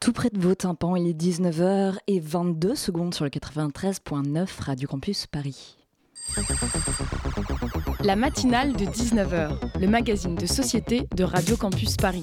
Tout près de vos tympans, il est 19h et 22 secondes sur le 93.9 Radio Campus Paris. La matinale de 19h, le magazine de société de Radio Campus Paris.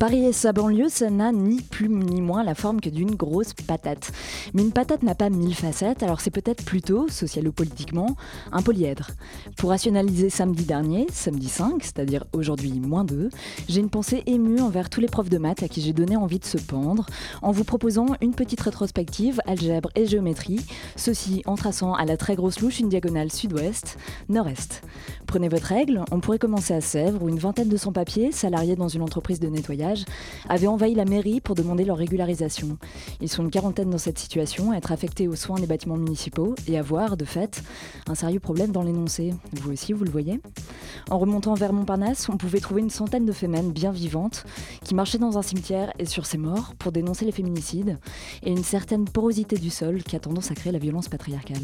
Paris et sa banlieue, ça n'a ni plus ni moins la forme que d'une grosse patate. Mais une patate n'a pas mille facettes, alors c'est peut-être plutôt, socialo-politiquement, un polyèdre. Pour rationaliser samedi dernier, samedi 5, c'est-à-dire aujourd'hui moins 2, j'ai une pensée émue envers tous les profs de maths à qui j'ai donné envie de se pendre, en vous proposant une petite rétrospective algèbre et géométrie, ceci en traçant à la très grosse louche une diagonale sud-ouest, nord-est. Prenez votre règle, on pourrait commencer à Sèvres où une vingtaine de sans-papiers, salariés dans une entreprise de nettoyage, avaient envahi la mairie pour demander leur régularisation. Ils sont une quarantaine dans cette situation, à être affectés aux soins des bâtiments municipaux et avoir, de fait, un sérieux problème dans l'énoncé. Vous aussi, vous le voyez En remontant vers Montparnasse, on pouvait trouver une centaine de femmes bien vivantes qui marchaient dans un cimetière et sur ces morts pour dénoncer les féminicides et une certaine porosité du sol qui a tendance à créer la violence patriarcale.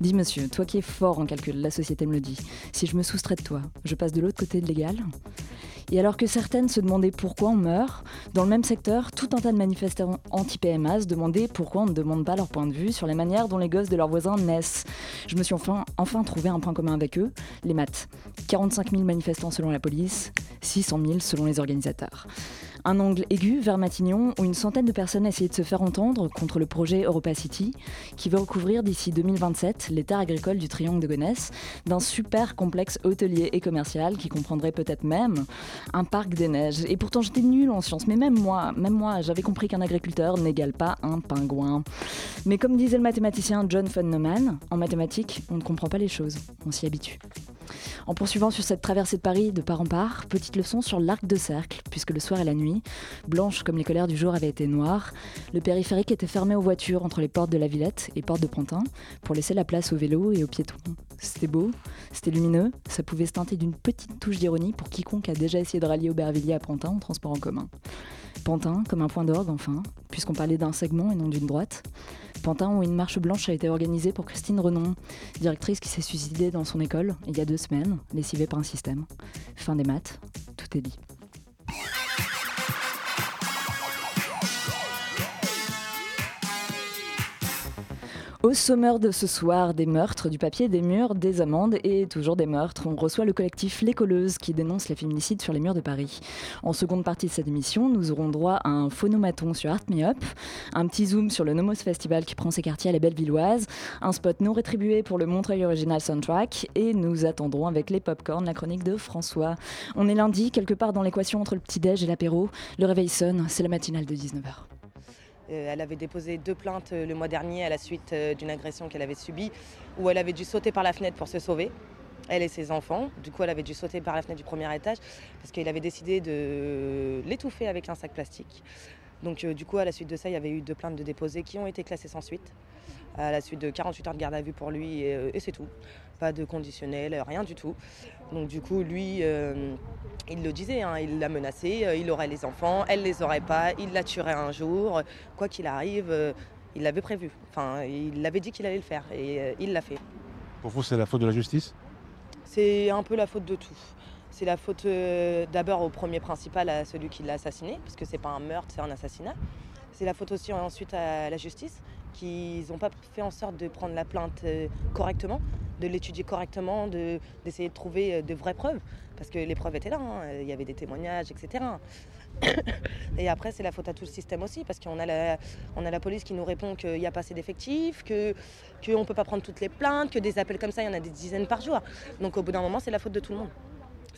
Dis monsieur, toi qui es fort en calcul, la société me le dit, si je me soustrait de toi, je passe de l'autre côté de l'égal et alors que certaines se demandaient pourquoi on meurt, dans le même secteur, tout un tas de manifestants anti-PMA se demandaient pourquoi on ne demande pas leur point de vue sur les manières dont les gosses de leurs voisins naissent. Je me suis enfin, enfin trouvé un point commun avec eux, les maths. 45 000 manifestants selon la police, 600 000 selon les organisateurs. Un angle aigu vers Matignon où une centaine de personnes essayaient de se faire entendre contre le projet Europa City qui veut recouvrir d'ici 2027 les terres agricoles du triangle de Gonesse d'un super complexe hôtelier et commercial qui comprendrait peut-être même un parc des neiges. Et pourtant j'étais nulle en sciences, mais même moi, même moi, j'avais compris qu'un agriculteur n'égale pas un pingouin. Mais comme disait le mathématicien John von Neumann, en mathématiques, on ne comprend pas les choses, on s'y habitue. En poursuivant sur cette traversée de Paris de part en part, petite leçon sur l'arc de cercle, puisque le soir et la nuit, blanche comme les colères du jour avaient été noires, le périphérique était fermé aux voitures entre les portes de la Villette et portes de Pantin pour laisser la place aux vélos et aux piétons. C'était beau, c'était lumineux, ça pouvait se teinter d'une petite touche d'ironie pour quiconque a déjà essayé de rallier Aubervilliers à Pantin en transport en commun. Pantin comme un point d'orgue enfin, puisqu'on parlait d'un segment et non d'une droite. Pantin où une marche blanche a été organisée pour Christine Renon, directrice qui s'est suicidée dans son école il y a deux semaines, lessivée par un système. Fin des maths, tout est dit. Au sommaire de ce soir, des meurtres, du papier, des murs, des amendes et toujours des meurtres. On reçoit le collectif Les Colleuses qui dénonce les féminicides sur les murs de Paris. En seconde partie de cette émission, nous aurons droit à un phonomaton sur Art Me Up, un petit zoom sur le Nomos Festival qui prend ses quartiers à la Bellevilloise, un spot non rétribué pour le Montreuil Original Soundtrack et nous attendrons avec les popcorn la chronique de François. On est lundi, quelque part dans l'équation entre le petit-déj et l'apéro. Le réveil sonne, c'est la matinale de 19h. Euh, elle avait déposé deux plaintes euh, le mois dernier à la suite euh, d'une agression qu'elle avait subie, où elle avait dû sauter par la fenêtre pour se sauver, elle et ses enfants. Du coup, elle avait dû sauter par la fenêtre du premier étage parce qu'il avait décidé de l'étouffer avec un sac plastique. Donc, du coup, à la suite de ça, il y avait eu deux plaintes de déposées qui ont été classées sans suite à la suite de 48 heures de garde à vue pour lui et, c'est tout. Pas de conditionnel, rien du tout. Donc du coup, lui, il le disait, hein, il l'a menacé, il aurait les enfants, elle les aurait pas, il la tuerait un jour, quoi qu'il arrive, il l'avait prévu. Enfin, il avait dit qu'il allait le faire et il l'a fait. Pour vous, c'est la faute de la justice? C'est un peu la faute de tout. C'est la faute d'abord au premier principal, à celui qui l'a assassiné, parce que c'est pas un meurtre, c'est un assassinat. C'est la faute aussi ensuite à la justice, qu'ils n'ont pas fait en sorte de prendre la plainte euh, correctement, de l'étudier correctement, d'essayer de, trouver euh, de vraies preuves, parce que les preuves étaient là, hein. il y avait des témoignages, etc. Et après, c'est la faute à tout le système aussi, parce qu'on a la, on a la police qui nous répond qu'il n'y a pas assez d'effectifs, qu'on ne peut pas prendre toutes les plaintes, que des appels comme ça, il y en a des dizaines par jour. Donc au bout d'un moment, c'est la faute de tout le monde.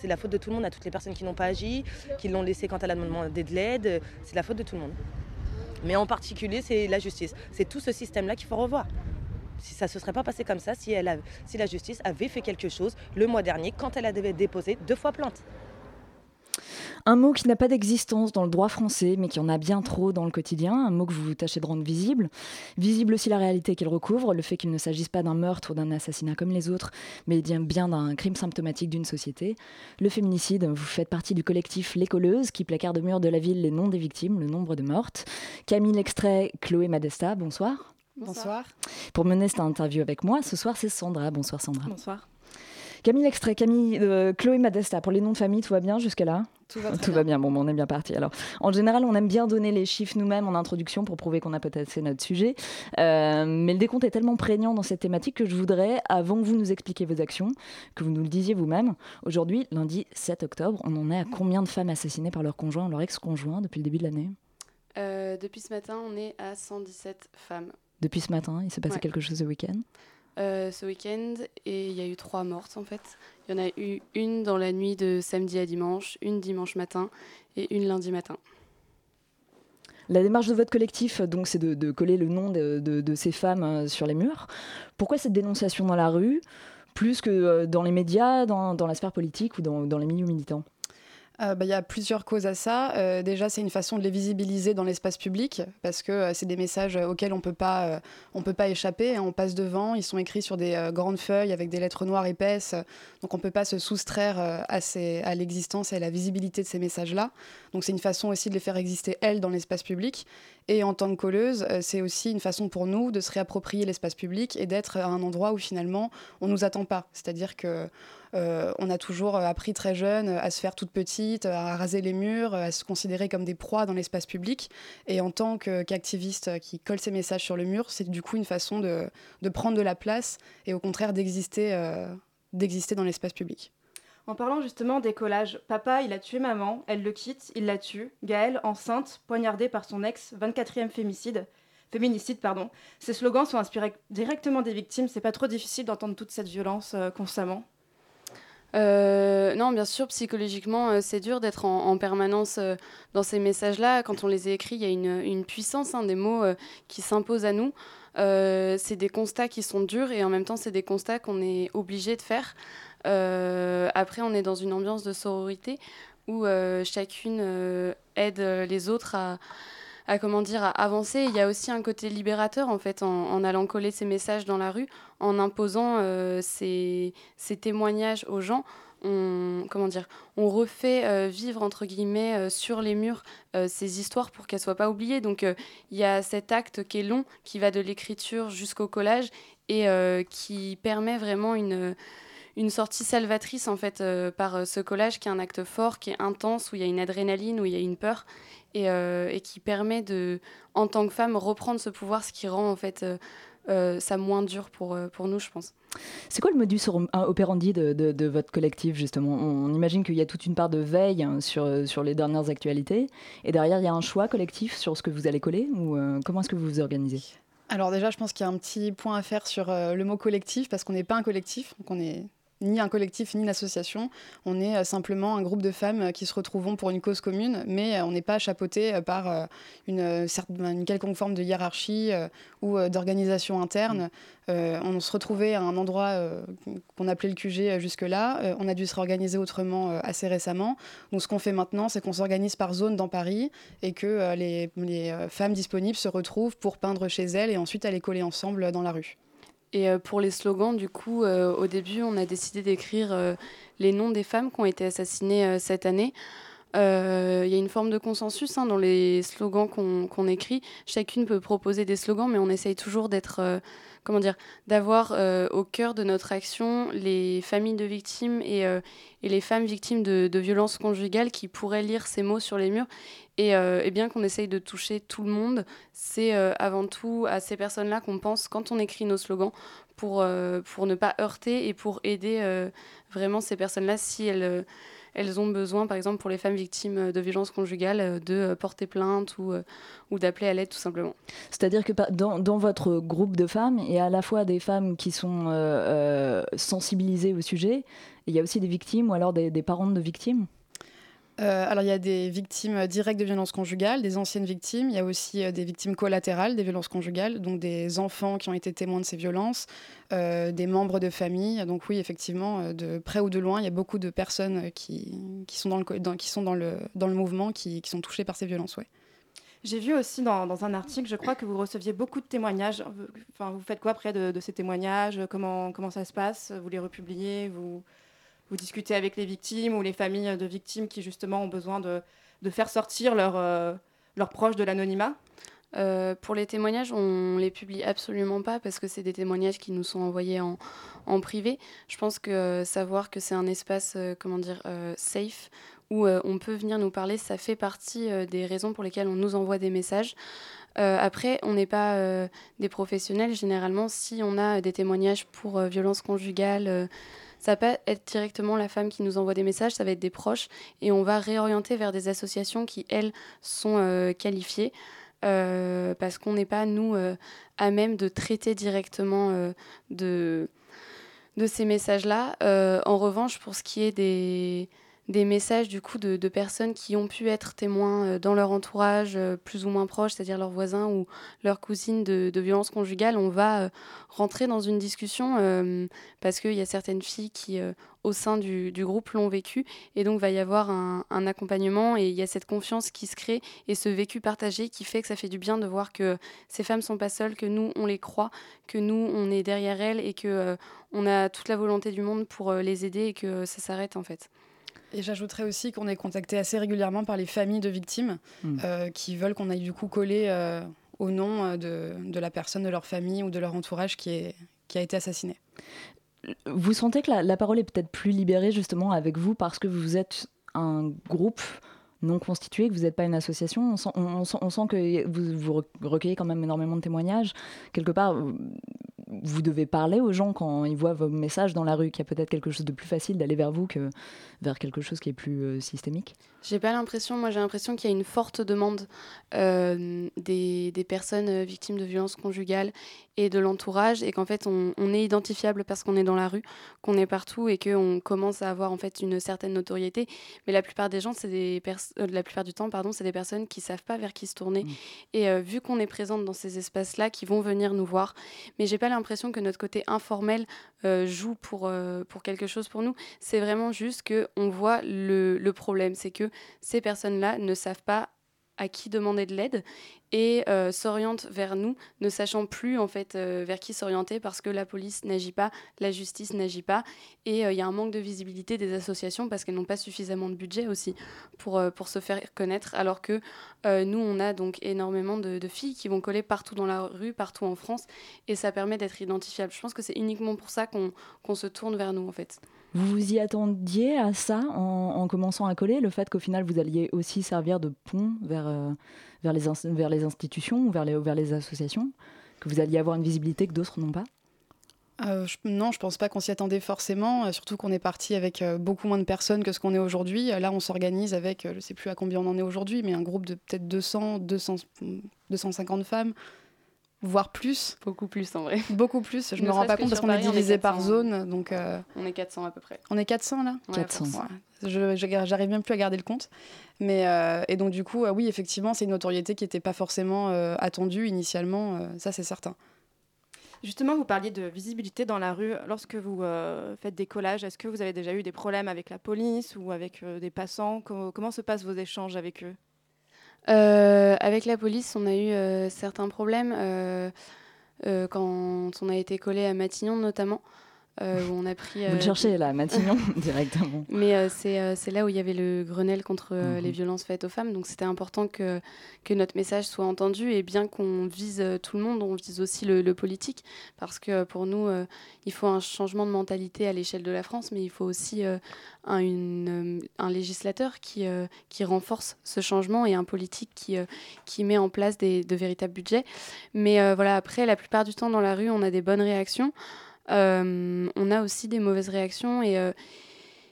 C'est la faute de tout le monde à toutes les personnes qui n'ont pas agi, qui l'ont laissé quand elle a demandé de l'aide. C'est la faute de tout le monde. Mais en particulier, c'est la justice. C'est tout ce système-là qu'il faut revoir. Si ça ne se serait pas passé comme ça, si, la justice avait fait quelque chose le mois dernier quand elle avait déposé deux fois plainte. Un mot qui n'a pas d'existence dans le droit français, mais qui en a bien trop dans le quotidien, un mot que vous tâchez de rendre visible. Visible aussi la réalité qu'il recouvre, le fait qu'il ne s'agisse pas d'un meurtre ou d'un assassinat comme les autres, mais bien d'un crime symptomatique d'une société. Le féminicide, vous faites partie du collectif Les Colleuses, qui placarde de mur de la ville les noms des victimes, le nombre de mortes. Camille L'extrait, Chloé Madesta, bonsoir. Bonsoir. Pour mener cette interview avec moi, ce soir c'est Sandra. Bonsoir Sandra. Bonsoir. Camille Extrait, Camille, euh, Chloé Madesta, pour les noms de famille, tout va bien jusqu'à là Tout va, tout bien. va bien. Bon, on est bien parti. Alors, en général, on aime bien donner les chiffres nous-mêmes en introduction pour prouver qu'on a peut-être fait notre sujet. Euh, mais le décompte est tellement prégnant dans cette thématique que je voudrais, avant que vous nous expliquiez vos actions, que vous nous le disiez vous-même. Aujourd'hui, lundi 7 octobre, on en est à combien de femmes assassinées par leur conjoint, leur ex-conjoint, depuis le début de l'année? Euh, Depuis ce matin, on est à 117 femmes. Depuis ce matin, il s'est passé quelque chose ce week-end? Euh, ce week-end et il y a eu trois mortes en fait. Il y en a eu une dans la nuit de samedi à dimanche, une dimanche matin et une lundi matin. La démarche de votre collectif, donc, c'est de, coller le nom de, ces femmes euh, sur les murs. Pourquoi cette dénonciation dans la rue, plus que euh, dans les médias, dans, la sphère politique ou dans les milieux militants? Euh, bah, il y a plusieurs causes à ça. Euh, déjà, c'est une façon de les visibiliser dans l'espace public parce que euh, c'est des messages auxquels on on peut pas échapper. Hein. on passe devant, ils sont écrits sur des grandes feuilles avec des lettres noires épaisses, donc on peut pas se soustraire à, à l'existence et à la visibilité de ces messages-là. Donc c'est une façon aussi de les faire exister elles dans l'espace public. Et en tant que colleuse, c'est aussi une façon pour nous de se réapproprier l'espace public et d'être à un endroit où finalement on nous attend pas. C'est-à-dire que on a toujours euh, appris très jeune à se faire toute petite, à raser les murs, à se considérer comme des proies dans l'espace public. Et en tant qu'activiste qui colle ses messages sur le mur, c'est du coup une façon de, prendre de la place et au contraire d'exister euh, dans l'espace public. En parlant justement des collages, papa, il a tué maman, elle le quitte, il la tue. Gaëlle, enceinte, poignardée par son ex, 24e fémicide. Féminicide, pardon. Ces slogans sont inspirés directement des victimes. C'est pas trop difficile d'entendre toute cette violence constamment. Euh, non, bien sûr, psychologiquement, euh, c'est dur d'être en, permanence euh, dans ces messages-là. Quand on les a écrits, il y a une, puissance hein, des mots qui s'imposent à nous. c'est des constats qui sont durs et en même temps, c'est des constats qu'on est obligé de faire. après, on est dans une ambiance de sororité où chacune aide les autres à à comment dire à avancer. Il y a aussi un côté libérateur en fait en, allant coller ces messages dans la rue, en imposant euh, ces, témoignages aux gens. On, comment dire, on refait euh, vivre entre guillemets euh, sur les murs ces histoires pour qu'elles soient pas oubliées. Donc il y a cet acte qui est long, qui va de l'écriture jusqu'au collage et qui permet vraiment une une sortie salvatrice en fait par ce collage qui est un acte fort, qui est intense, où il y a une adrénaline, où il y a une peur euh, et, qui permet de, en tant que femme, reprendre ce pouvoir, ce qui rend en fait euh, euh, ça moins dur pour, pour nous, je pense. C'est quoi le modus operandi de, de, votre collectif, justement? On imagine qu'il y a toute une part de veille hein, sur, sur les dernières actualités, et derrière, il y a un choix collectif sur ce que vous allez coller, ou comment est-ce que vous vous organisez? Alors déjà, je pense qu'il y a un petit point à faire sur le mot collectif, parce qu'on n'est pas un collectif, donc on est ni un collectif ni une association. On est euh, simplement un groupe de femmes euh, qui se retrouvent pour une cause commune, mais euh, on n'est pas chapeauté par une, une, quelconque forme de hiérarchie ou d'organisation interne. on se retrouvait à un endroit qu'on appelait le QG jusque-là. on a dû se réorganiser autrement assez récemment. Donc ce qu'on fait maintenant, c'est qu'on s'organise par zone dans Paris et que les, les femmes disponibles se retrouvent pour peindre chez elles et ensuite aller coller ensemble dans la rue. Et euh, pour les slogans, du coup, euh, au début, on a décidé d'écrire euh, les noms des femmes qui ont été assassinées cette année. Il y a une forme de consensus hein, dans les slogans qu'on écrit. Chacune peut proposer des slogans, mais on essaye toujours d'être comment dire, d'avoir euh, au cœur de notre action les familles de victimes et, euh, les femmes victimes de, violences conjugales qui pourraient lire ces mots sur les murs. Et, euh, et bien qu'on essaye de toucher tout le monde, c'est avant tout à ces personnes-là qu'on pense quand on écrit nos slogans pour, pour ne pas heurter et pour aider vraiment ces personnes-là si elles elles ont besoin, par exemple, pour les femmes victimes de violences conjugales, euh, de euh, porter plainte ou, euh, d'appeler à l'aide tout simplement. C'est-à-dire que dans, votre groupe de femmes, il y a à la fois des femmes qui sont sensibilisées au sujet, et il y a aussi des victimes ou alors des, des parents de victimes euh, alors, il y a des victimes directes de violences conjugales, des anciennes victimes. Il y a aussi euh, des victimes collatérales des violences conjugales, donc des enfants qui ont été témoins de ces violences, euh, des membres de famille. Donc, oui, effectivement, de près ou de loin, il y a beaucoup de personnes qui, qui sont, dans le, qui sont dans, le, dans le mouvement, qui, qui sont touchées par ces violences. Ouais. J'ai vu aussi dans, dans, un article, je crois que vous receviez beaucoup de témoignages. Enfin, vous faites quoi après de, de ces témoignages? Comment, comment ça se passe? Vous les republiez vous vous discutez avec les victimes ou les familles de victimes qui justement ont besoin de, faire sortir leurs euh, proches de l'anonymat? Euh, pour les témoignages, on les publie absolument pas parce que c'est des témoignages qui nous sont envoyés en, privé. Je pense que euh, savoir que c'est un espace, comment dire, safe où on peut venir nous parler, ça fait partie des raisons pour lesquelles on nous envoie des messages. après, on n'est pas des professionnels. Généralement, si on a des témoignages pour violence conjugale, ça va pas être directement la femme qui nous envoie des messages, ça va être des proches et on va réorienter vers des associations qui, elles, sont euh, qualifiées. Euh, parce qu'on n'est pas, nous, euh, à même de traiter directement de, de ces messages-là. en revanche, pour ce qui est des, des messages du coup de, personnes qui ont pu être témoins euh, dans leur entourage euh, plus ou moins proche, c'est-à-dire leurs voisins ou leurs cousines de, violences conjugales, on va euh, rentrer dans une discussion parce qu'il y a certaines filles qui, au sein du, groupe, l'ont vécu et donc va y avoir un, accompagnement et il y a cette confiance qui se crée et ce vécu partagé qui fait que ça fait du bien de voir que ces femmes sont pas seules, que nous on les croit, que nous on est derrière elles et que on a toute la volonté du monde pour les aider et que ça s'arrête en fait. Et j'ajouterais aussi qu'on est contacté assez régulièrement par les familles de victimes hmm. euh, qui veulent qu'on aille du coup coller euh, au nom euh, de, de, la personne, de leur famille ou de leur entourage qui, est, qui a été assassinée. Vous sentez que la, parole est peut-être plus libérée justement avec vous parce que vous êtes un groupe non constitué, que vous n'êtes pas une association. On sent, on, sent, on sent, que vous, vous, recueillez quand même énormément de témoignages. Quelque part, vous devez parler aux gens quand ils voient vos messages dans la rue, qu'il y a peut-être quelque chose de plus facile d'aller vers vous que vers quelque chose qui est plus euh, systémique? J'ai pas l'impression, moi j'ai l'impression qu'il y a une forte demande euh, des, des, personnes euh, victimes de violences conjugales et de l'entourage et qu'en fait on, on, est identifiable parce qu'on est dans la rue, qu'on est partout et qu'on commence à avoir en fait une certaine notoriété. Mais la plupart des gens, c'est des la plupart du temps, pardon, c'est des personnes qui savent pas vers qui se tourner. Mmh. Et vu qu'on est présente dans ces espaces-là, qui vont venir nous voir. Mais j'ai pas l'impression que notre côté informel joue pour, pour quelque chose pour nous. C'est vraiment juste que on voit le, le problème, c'est que ces personnes-là ne savent pas à qui demander de l'aide et euh, s'orientent vers nous, ne sachant plus en fait euh, vers qui s'orienter parce que la police n'agit pas, la justice n'agit pas et euh, il y a un manque de visibilité des associations parce qu'elles n'ont pas suffisamment de budget aussi pour, pour se faire connaître alors que nous on a donc énormément de, filles qui vont coller partout dans la rue, partout en France et ça permet d'être identifiable. Je pense que c'est uniquement pour ça qu'on se tourne vers nous en fait. Vous vous y attendiez à ça en, commençant à coller, le fait qu'au final vous alliez aussi servir de pont vers, euh, vers, les, institutions ou vers les, associations Que vous alliez avoir une visibilité que d'autres n'ont pas? Euh, non, je pense pas qu'on s'y attendait forcément, euh, surtout qu'on est parti avec beaucoup moins de personnes que ce qu'on est aujourd'hui. Là, on s'organise avec, je sais plus à combien on en est aujourd'hui, mais un groupe de peut-être 200, 200, 250 femmes voire plus. Beaucoup plus en vrai. Beaucoup plus. Je ne me rends pas compte parce qu'on est divisé par zone. Donc euh, On est 400 à peu près. On est 400 là? 400. Je J'arrive même plus à garder le compte. Mais, euh, et donc du coup, euh, oui, effectivement, c'est une notoriété qui n'était pas forcément attendue initialement. ça, c'est certain. Justement, vous parliez de visibilité dans la rue. Lorsque vous faites des collages, est-ce que vous avez déjà eu des problèmes avec la police ou avec des passants? Comment se passent vos échanges avec eux? Euh, avec la police, on a eu euh, certains problèmes euh, quand on a été collé à Matignon notamment. Euh, où on a pris. Vous le euh, cherchez là, Matignon, directement. Mais euh, c'est là où il y avait le Grenelle contre les mhm. violences faites aux femmes. Donc c'était important que, que notre message soit entendu. Et bien qu'on vise tout le monde, on vise aussi le, politique. Parce que pour nous, il faut un changement de mentalité à l'échelle de la France, mais il faut aussi un, une, un, législateur qui, qui renforce ce changement et un politique qui, qui met en place des, de véritables budgets. Mais voilà, après, la plupart du temps dans la rue, on a des bonnes réactions. Euh, on a aussi des mauvaises réactions et, euh,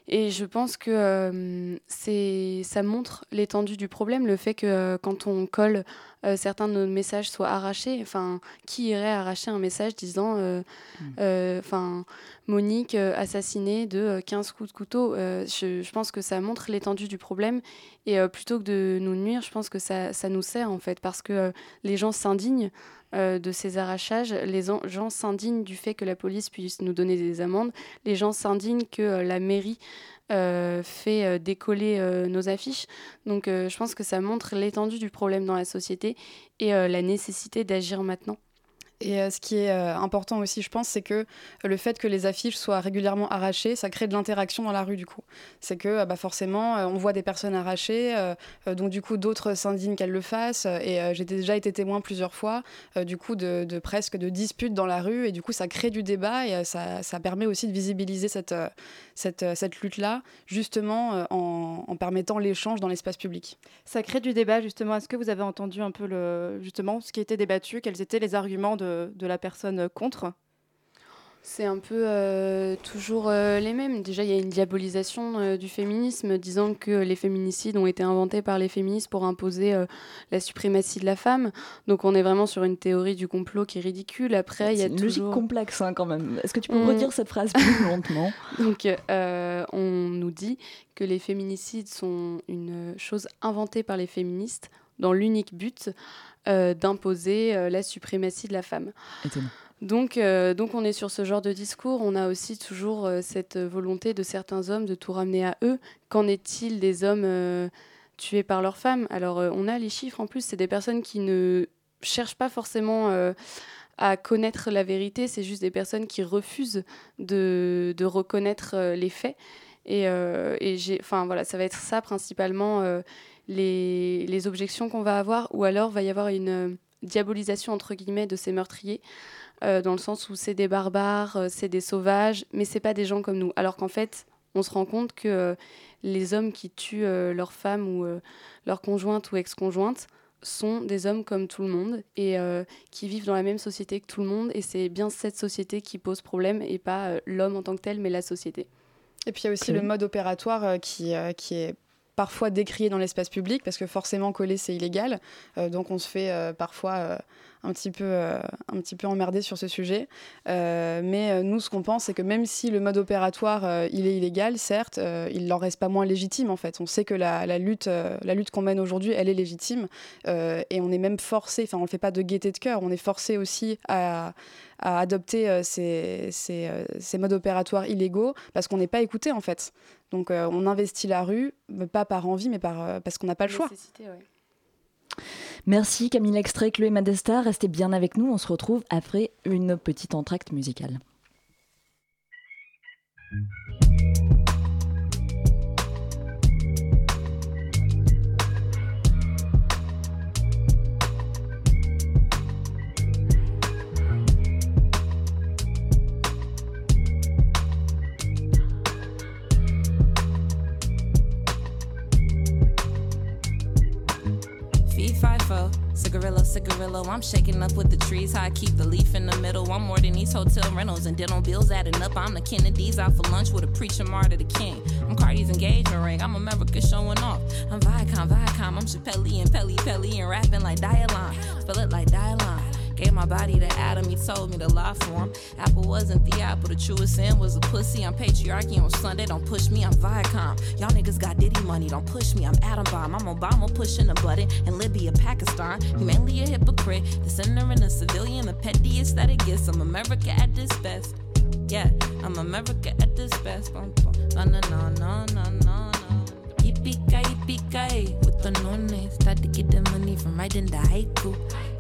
Et je pense que euh, ça montre l'étendue du problème, le fait que quand on colle, euh, certains de nos messages soient arrachés. Enfin, qui irait arracher un message disant, mm. enfin, Monique assassinée de 15 coups de couteau je, je, pense que ça montre l'étendue du problème. Et plutôt que de nous nuire, je pense que ça, ça nous sert en fait, parce que les gens s'indignent. de ces arrachages. Les gens s'indignent du fait que la police puisse nous donner des amendes. Les gens s'indignent que la mairie euh, fait euh, décoller euh, nos affiches. Donc je pense que ça montre l'étendue du problème dans la société et la nécessité d'agir maintenant. Et euh, ce qui est euh, important aussi, je pense, c'est que le fait que les affiches soient régulièrement arrachées, ça crée de l'interaction dans la rue du coup. C'est que euh, bah, forcément, on voit des personnes arrachées, donc du coup d'autres s'indignent qu'elles le fassent. Et j'ai déjà été témoin plusieurs fois, du coup, de, presque de disputes dans la rue. Et du coup, ça crée du débat et ça, permet aussi de visibiliser cette, cette, lutte-là, justement en, en permettant l'échange dans l'espace public. Ça crée du débat, justement. Est-ce que vous avez entendu un peu le, justement ce qui été débattu? Quels étaient les arguments de de, la personne contre c'est un peu euh, toujours euh, les mêmes. Déjà, il y a une diabolisation euh, du féminisme, disant que les féminicides ont été inventés par les féministes pour imposer la suprématie de la femme. Donc, on est vraiment sur une théorie du complot qui est ridicule. Après, il y a une toujours... logique complexe hein, quand même. Est-ce que tu peux me redire cette phrase plus lentement? Donc, on nous dit que les féminicides sont une chose inventée par les féministes dans l'unique but euh, d'imposer euh, la suprématie de la femme. Donc, euh, donc on est sur ce genre de discours. On a aussi toujours cette volonté de certains hommes de tout ramener à eux. Qu'en est-il des hommes tués par leurs femmes? Alors on a les chiffres en plus, c'est des personnes qui ne cherchent pas forcément à connaître la vérité, c'est juste des personnes qui refusent de, de reconnaître les faits. Et, et j'ai, voilà, ça va être ça principalement les, objections qu'on va avoir, ou alors va y avoir une euh, diabolisation entre guillemets de ces meurtriers, euh, dans le sens où c'est des barbares, euh, c'est des sauvages, mais c'est pas des gens comme nous. Alors qu'en fait, on se rend compte que les hommes qui tuent leurs femmes ou leurs conjointes ou ex-conjointes sont des hommes comme tout le monde et qui vivent dans la même société que tout le monde. Et c'est bien cette société qui pose problème et pas l'homme en tant que tel, mais la société. Et puis il y a aussi le mode opératoire qui, qui est parfois décrié dans l'espace public parce que forcément coller c'est illégal. Euh, donc on se fait euh, parfois euh, un petit peu, un petit peu emmerdé sur ce sujet. mais nous, ce qu'on pense, c'est que même si le mode opératoire il est illégal, certes, il n'en reste pas moins légitime en fait. On sait que la, lutte, la lutte qu'on mène aujourd'hui, elle est légitime et on est même forcé. Enfin, on le fait pas de gaieté de cœur. On est forcé aussi à adopter ces, modes opératoires illégaux parce qu'on n'est pas écouté en fait. Donc euh, on investit la rue, pas par envie, mais par, euh, parce qu'on n'a pas le choix. Merci Camille Extrait, Chloé Madesta. Restez bien avec nous. On se retrouve après une petite entracte musicale. Cigarillo, cigarillo. I'm shaking up with the trees. How I keep the leaf in the middle. I'm more than these hotel rentals and dental bills adding up. I'm the Kennedys out for lunch with a preacher martyr the king. I'm Cardi's engagement ring. I'm America showing off. I'm Viacom, Viacom. I'm Chappelle and Pelly Pelly and rapping like Dialon. Spell it like Dialon. Gave my body to Adam, he told me to lie for him. Apple wasn't the apple, the truest sin was a pussy. I'm patriarchy on Sunday, don't push me, I'm Viacom. Y'all niggas got Diddy money, don't push me, I'm Adam Bomb. I'm Obama pushing a button in Libya, Pakistan. He mainly a hypocrite, the sinner and a civilian, the pettiest that it gets. I'm America at this best. Yeah, I'm America at this best. No, no, no, no, no, no. Yippee-ki, yippee-ki, with the nonne. Start to get the money from writing the haiku.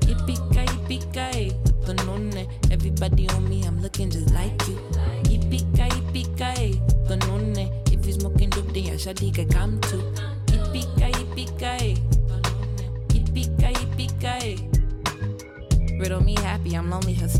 Yippee-ki, yippee-ki, with the nonne. Everybody on me, I'm looking just like you. Yippee-ki, yippee-ki, with the nonne. If you smoking dope, then your shawty can come too.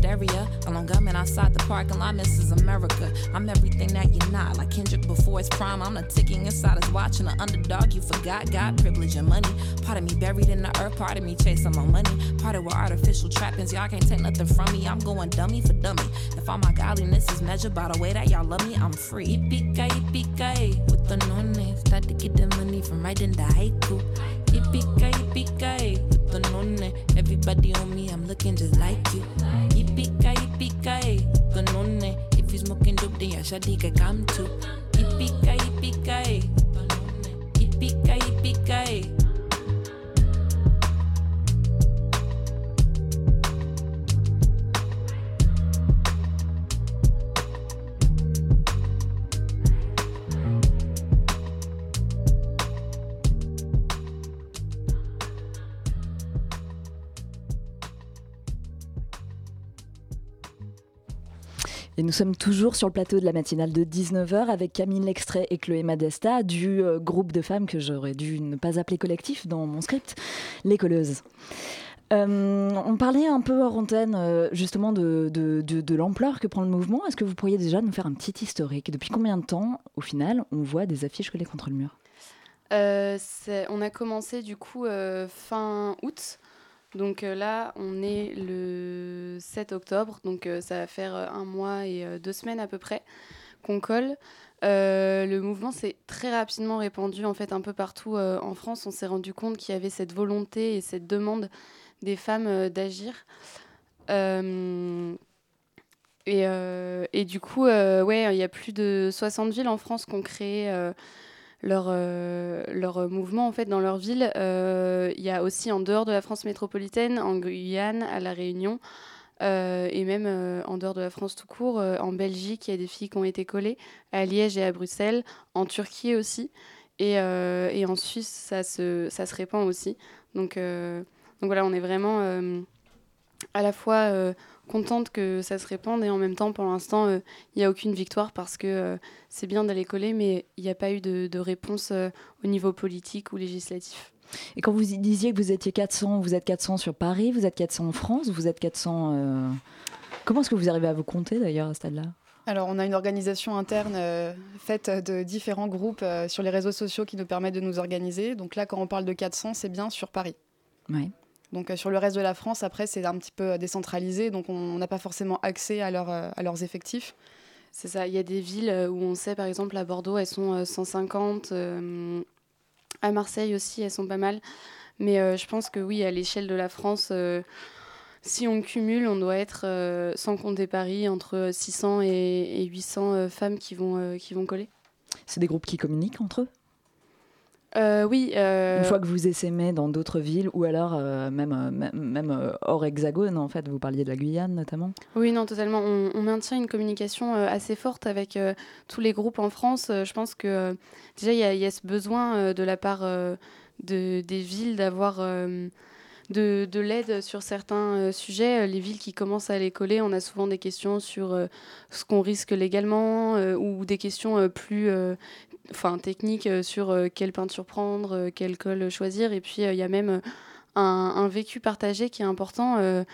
Hysteria. Along gunmen outside the parking lot, Mrs. America. I'm everything that you're not. Like Kendrick before his prime. I'm the ticking inside his watch and the underdog you forgot. Got privilege and money. Part of me buried in the earth, part of me chasing my money. Part of what artificial trappings. Y'all can't take nothing from me. I'm going dummy for dummy. If all my godliness is measured by the way that y'all love me, I'm free. Yippee-ki, yippee-ki, with the no name. Start to get the money from writing the haiku. Yippee-ki, yippee-ki, with the no name. Everybody on me, I'm looking just like you. Yippee-ki, yippee-ki, the no name. If you smoking dope, then your shawty can come too. Yippee-ki, yippee-ki, yippee-ki, yippee-ki. Nous sommes toujours sur le plateau de la matinale de 19h avec Camille L'extrait et Chloé Madesta du euh, groupe de femmes que j'aurais dû ne pas appeler collectif dans mon script, les colleuses. Euh, on parlait un peu hors antenne euh, justement de l'ampleur que prend le mouvement. Est-ce que vous pourriez déjà nous faire un petit historique Depuis combien de temps, au final, on voit des affiches collées contre le mur? On a commencé du coup fin août. Donc euh, là, on est le 7 octobre, donc euh, ça va faire euh, un mois et deux semaines à peu près qu'on colle. le mouvement s'est très rapidement répandu en fait un peu partout en France. On s'est rendu compte qu'il y avait cette volonté et cette demande des femmes d'agir. Et, du coup, ouais, il y a plus de 60 villes en France qui ont créé leur, euh, leur mouvement en fait dans leur ville. Euh, il y a aussi en dehors de la France métropolitaine, en Guyane, à La Réunion, euh, et même en dehors de la France tout court, en Belgique, il y a des filles qui ont été collées, à Liège et à Bruxelles, en Turquie aussi, et, et en Suisse, ça se, ça se répand aussi. Donc, donc voilà, on est vraiment à la fois contente que ça se répande et en même temps, pour l'instant, il n'y a aucune victoire parce que c'est bien d'aller coller, mais il n'y a pas eu de, réponse euh, au niveau politique ou législatif. Et quand vous disiez que vous étiez 400, vous êtes 400 sur Paris, vous êtes 400 en France, vous êtes 400... Euh, comment est-ce que vous arrivez à vous compter d'ailleurs à ce stade-là? Alors, on a une organisation interne euh, faite de différents groupes sur les réseaux sociaux qui nous permettent de nous organiser. Donc là, quand on parle de 400, c'est bien sur Paris. Ouais. Donc sur le reste de la France, après, c'est un petit peu décentralisé, donc on n'a pas forcément accès à, à leurs effectifs. C'est ça. Il y a des villes euh, où on sait, par exemple, à Bordeaux, elles sont 150. Euh, euh, à Marseille aussi, elles sont pas mal. Mais je pense que oui, à l'échelle de la France, si on cumule, on doit être, sans compter Paris, entre 600 et, 800 femmes qui vont, qui vont coller. C'est des groupes qui communiquent entre eux? Euh, oui. Euh, Une fois que vous essaimez dans d'autres villes ou alors euh, même, même hors hexagone, en fait, vous parliez de la Guyane notamment Oui, non, totalement. On, maintient une communication assez forte avec tous les groupes en France. je pense que déjà, il y, a ce besoin de la part de, des villes d'avoir de, de l'aide sur certains sujets. Les villes qui commencent à les coller, on a souvent des questions sur ce qu'on risque légalement ou des questions plus enfin, technique euh, sur euh, quelle peinture prendre, euh, quel col choisir. Et puis, il y a même un, vécu partagé qui est important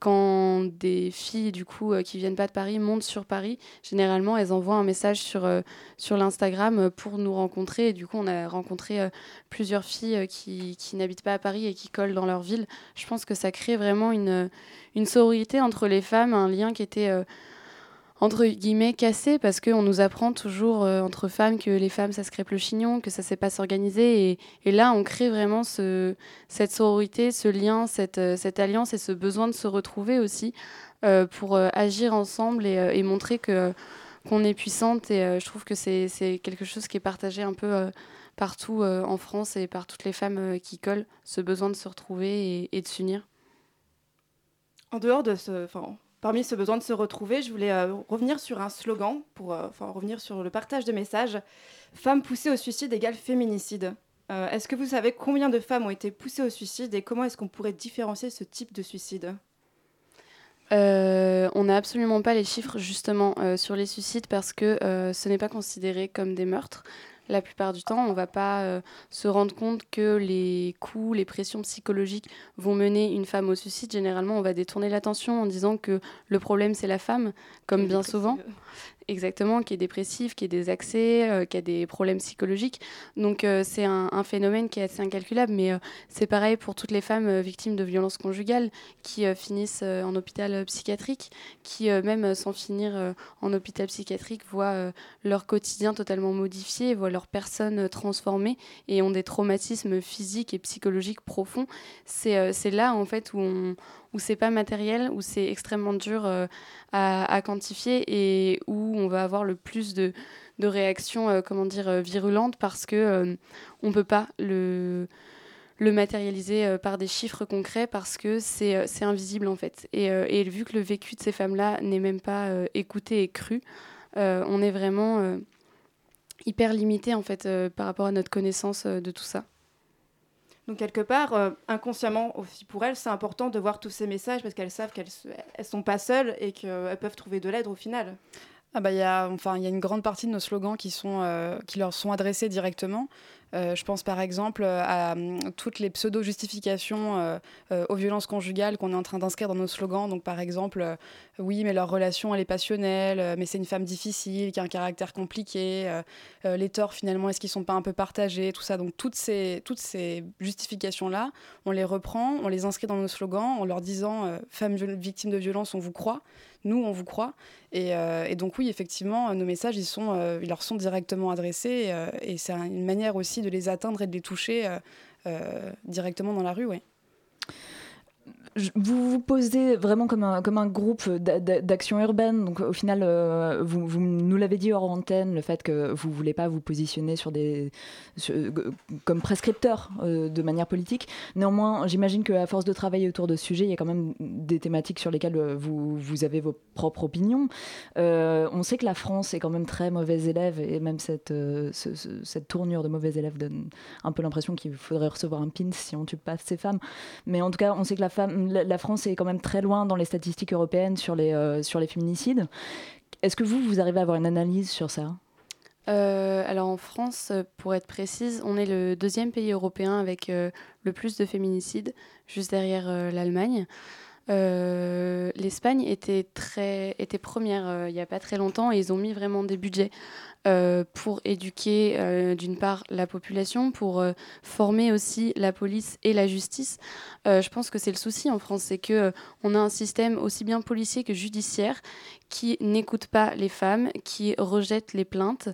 quand des filles du coup qui viennent pas de Paris montent sur Paris, généralement elles envoient un message sur, sur l'Instagram pour nous rencontrer. Et du coup, on a rencontré plusieurs filles qui, qui n'habitent pas à Paris et qui collent dans leur ville. Je pense que ça crée vraiment une, une sororité entre les femmes, un lien qui était entre guillemets cassé parce qu'on nous apprend toujours euh, entre femmes que les femmes ça se crêpe le chignon, que ça ne sait pas s'organiser et, là on crée vraiment ce, cette sororité, ce lien, cette, euh, cette, alliance et ce besoin de se retrouver aussi euh, pour agir ensemble et, montrer que qu'on est puissante et je trouve que c'est quelque chose qui est partagé un peu partout en France et par toutes les femmes qui collent, ce besoin de se retrouver et, et de s'unir. En dehors de ce, Parmi ce besoin de se retrouver, je voulais euh, revenir sur un slogan, pour euh, revenir sur le partage de messages. Femmes poussées au suicide égale féminicide. Euh, est-ce que vous savez combien de femmes ont été poussées au suicide et comment est-ce qu'on pourrait différencier ce type de suicide? On n'a absolument pas les chiffres justement sur les suicides parce que ce n'est pas considéré comme des meurtres. La plupart du temps, on ne va pas se rendre compte que les coups, les pressions psychologiques vont mener une femme au suicide. Généralement, on va détourner l'attention en disant que le problème, c'est la femme, comme bien souvent. Exactement, qui est dépressif, qui a des accès, euh, qui a des problèmes psychologiques. Donc euh, c'est un, phénomène qui est assez incalculable, mais euh, c'est pareil pour toutes les femmes victimes de violences conjugales qui finissent en hôpital psychiatrique, qui même sans finir en hôpital psychiatrique voient leur quotidien totalement modifié, voient leur personne transformée et ont des traumatismes physiques et psychologiques profonds. C'est là en fait où on, où c'est pas matériel, où c'est extrêmement dur euh, à, quantifier et où on va avoir le plus de, de réactions, euh, comment dire, euh, virulentes parce que on peut pas le le matérialiser par des chiffres concrets parce que c'est invisible en fait. Et, et, vu que le vécu de ces femmes-là n'est même pas écouté et cru, on est vraiment hyper limité en fait par rapport à notre connaissance de tout ça. Donc quelque part, euh, inconsciemment aussi pour elles, c'est important de voir tous ces messages parce qu'elles savent qu'elles ne sont pas seules et qu'elles peuvent trouver de l'aide au final. Ah bah, y a, enfin, y a une grande partie de nos slogans qui, sont, euh, qui leur sont adressés directement. Euh, je pense par exemple à, hum, toutes les pseudo-justifications euh, euh, aux violences conjugales qu'on est en train d'inscrire dans nos slogans. Donc par exemple, oui, mais leur relation, elle est passionnelle, mais c'est une femme difficile, qui a un caractère compliqué. les torts, finalement, est-ce qu'ils sont pas un peu partagés Tout ça. Donc toutes ces, toutes ces justifications-là, on les reprend, on les inscrit dans nos slogans en leur disant femmes victimes de violence, on vous croit nous, on vous croit. Et, donc oui, effectivement, nos messages, ils, ils leur sont directement adressés. et c'est une manière aussi de les atteindre et de les toucher euh, euh, directement dans la rue, oui vous vous posez vraiment comme un, groupe d'action urbaine. Donc, au final, euh, vous, nous l'avez dit hors antenne, le fait que vous ne voulez pas vous positionner sur des, comme prescripteur euh, de manière politique. Néanmoins, j'imagine qu'à force de travailler autour de ce sujet, il y a quand même des thématiques sur lesquelles euh, vous, avez vos propres opinions. on sait que la France est quand même très mauvaise élève et même cette, cette tournure de mauvais élève donne un peu l'impression qu'il faudrait recevoir un pin si on tue pas ces femmes. Mais en tout cas, on sait que la femme la, France est quand même très loin dans les statistiques européennes sur les, euh, sur les féminicides. Est-ce que vous, vous arrivez à avoir une analyse sur ça? Euh, alors en France, pour être précise, on est le deuxième pays européen avec euh, le plus de féminicides, juste derrière l'Allemagne. L'Espagne était, était première il n'y a pas très longtemps et ils ont mis vraiment des budgets pour éduquer euh, d'une part la population, pour euh, former aussi la police et la justice. je pense que c'est le souci en France, c'est que on a un système aussi bien policier que judiciaire qui n'écoute pas les femmes, qui rejette les plaintes.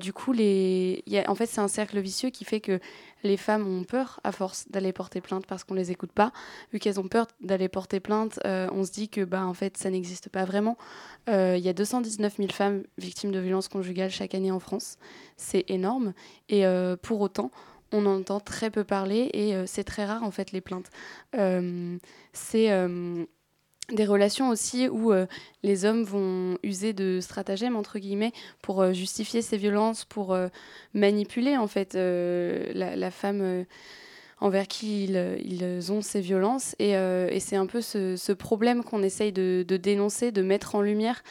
du coup, les... en fait, c'est un cercle vicieux qui fait que les femmes ont peur à force d'aller porter plainte parce qu'on les écoute pas. Vu qu'elles ont peur d'aller porter plainte, euh, on se dit que bah en fait ça n'existe pas vraiment. Euh, il y a 219 000 femmes victimes de violences conjugales chaque année en France. C'est énorme et euh, pour autant on entend très peu parler et c'est très rare en fait les plaintes. c'est des relations aussi où euh, les hommes vont user de stratagèmes entre guillemets pour euh, justifier ces violences, pour euh, manipuler en fait la, femme envers qui ils, ont ces violences. Et, c'est un peu ce, problème qu'on essaye de, dénoncer, de mettre en lumière,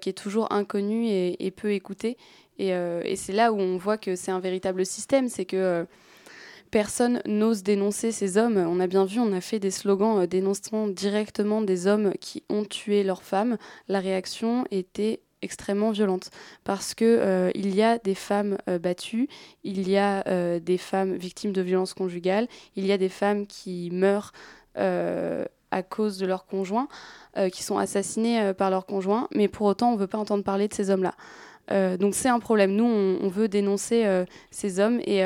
qui est toujours inconnu et, peu écouté. Et, et c'est là où on voit que c'est un véritable système, c'est que personne n'ose dénoncer ces hommes. On a bien vu, on a fait des slogans euh, dénonçant directement des hommes qui ont tué leurs femmes. La réaction était extrêmement violente parce que euh, il y a des femmes euh, battues, il y a des femmes victimes de violences conjugales, il y a des femmes qui meurent à cause de leurs conjoints, qui sont assassinées par leurs conjoints, mais pour autant on ne veut pas entendre parler de ces hommes-là. donc c'est un problème. Nous, on veut dénoncer ces hommes et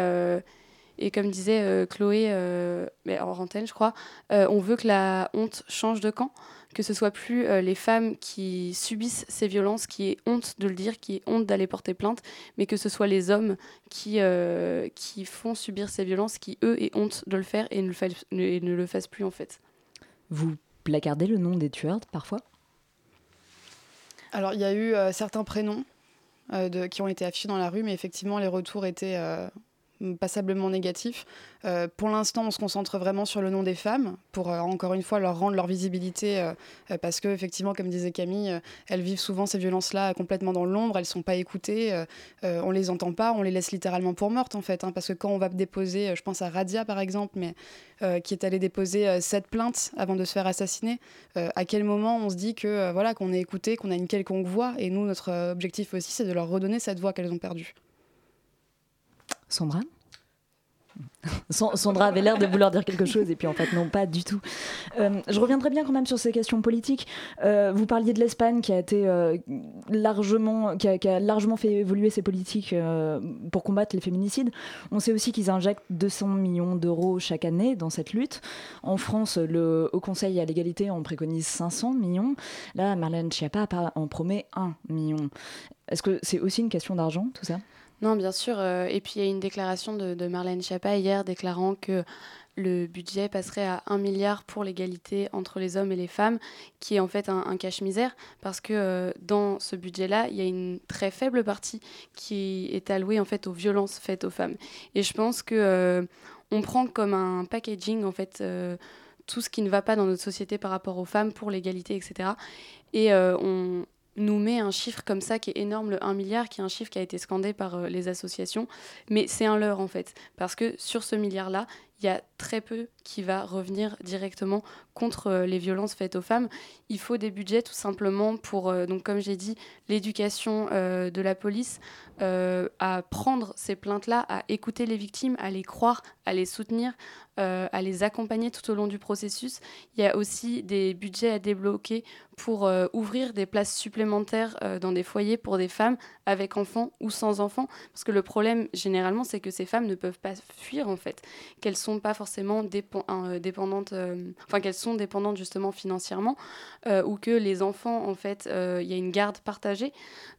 et comme disait euh, Chloé, euh, mais en antenne, je crois, euh, on veut que la honte change de camp, que ce soit plus les femmes qui subissent ces violences, qui aient honte de le dire, qui aient honte d'aller porter plainte, mais que ce soit les hommes qui, qui font subir ces violences, qui eux aient honte de le faire et ne le, et ne le fassent plus en fait. Vous placardez le nom des tueurs parfois? Alors il y a eu certains prénoms de, qui ont été affichés dans la rue, mais effectivement les retours étaient passablement négatif. Euh, pour l'instant, on se concentre vraiment sur le nom des femmes pour euh, encore une fois leur rendre leur visibilité euh, parce que effectivement, comme disait Camille, elles vivent souvent ces violences-là complètement dans l'ombre. Elles sont pas écoutées, on les entend pas, on les laisse littéralement pour mortes en fait. Hein, parce que quand on va déposer, je pense à Radia par exemple, mais qui est allée déposer sept plaintes avant de se faire assassiner, à quel moment on se dit que voilà qu'on est écouté, qu'on a une quelconque voix et nous notre objectif aussi c'est de leur redonner cette voix qu'elles ont perdue. Sandra Sandra avait l'air de vouloir dire quelque chose et puis en fait non pas du tout. Euh, je reviendrai bien quand même sur ces questions politiques. Euh, vous parliez de l'Espagne qui a euh, largement qui a, largement fait évoluer ses politiques pour combattre les féminicides. On sait aussi qu'ils injectent 200 millions d'euros chaque année dans cette lutte. En France, le Haut Conseil à l'égalité en préconise 500 millions. Là, Marlène Schiappa en promet 1 million. Est-ce que c'est aussi une question d'argent tout ça? Non, bien sûr. Euh, et puis il y a une déclaration de, Marlène Schiappa hier déclarant que le budget passerait à 1 milliard pour l'égalité entre les hommes et les femmes, qui est en fait un, cache-misère, parce que euh, dans ce budget-là, il y a une très faible partie qui est allouée en fait aux violences faites aux femmes. Et je pense que euh, on prend comme un packaging en fait tout ce qui ne va pas dans notre société par rapport aux femmes pour l'égalité, etc. Et on, nous met un chiffre comme ça qui est énorme, le 1 milliard, qui est un chiffre qui a été scandé par euh, les associations. Mais c'est un leurre en fait, parce que sur ce milliard-là, il y a très peu qui va revenir directement contre euh, les violences faites aux femmes. Il faut des budgets tout simplement pour, euh, donc comme j'ai dit, l'éducation de la police, à prendre ces plaintes-là, à écouter les victimes, à les croire, à les soutenir, à les accompagner tout au long du processus. Il y a aussi des budgets à débloquer pour euh, ouvrir des places supplémentaires euh, dans des foyers pour des femmes avec enfants ou sans enfants. Parce que le problème, généralement, c'est que ces femmes ne peuvent pas fuir, en fait. Qu'elles sont pas forcément euh, dépendantes, enfin, qu'elles sont dépendantes justement financièrement, ou que les enfants, en fait, il y a une garde partagée.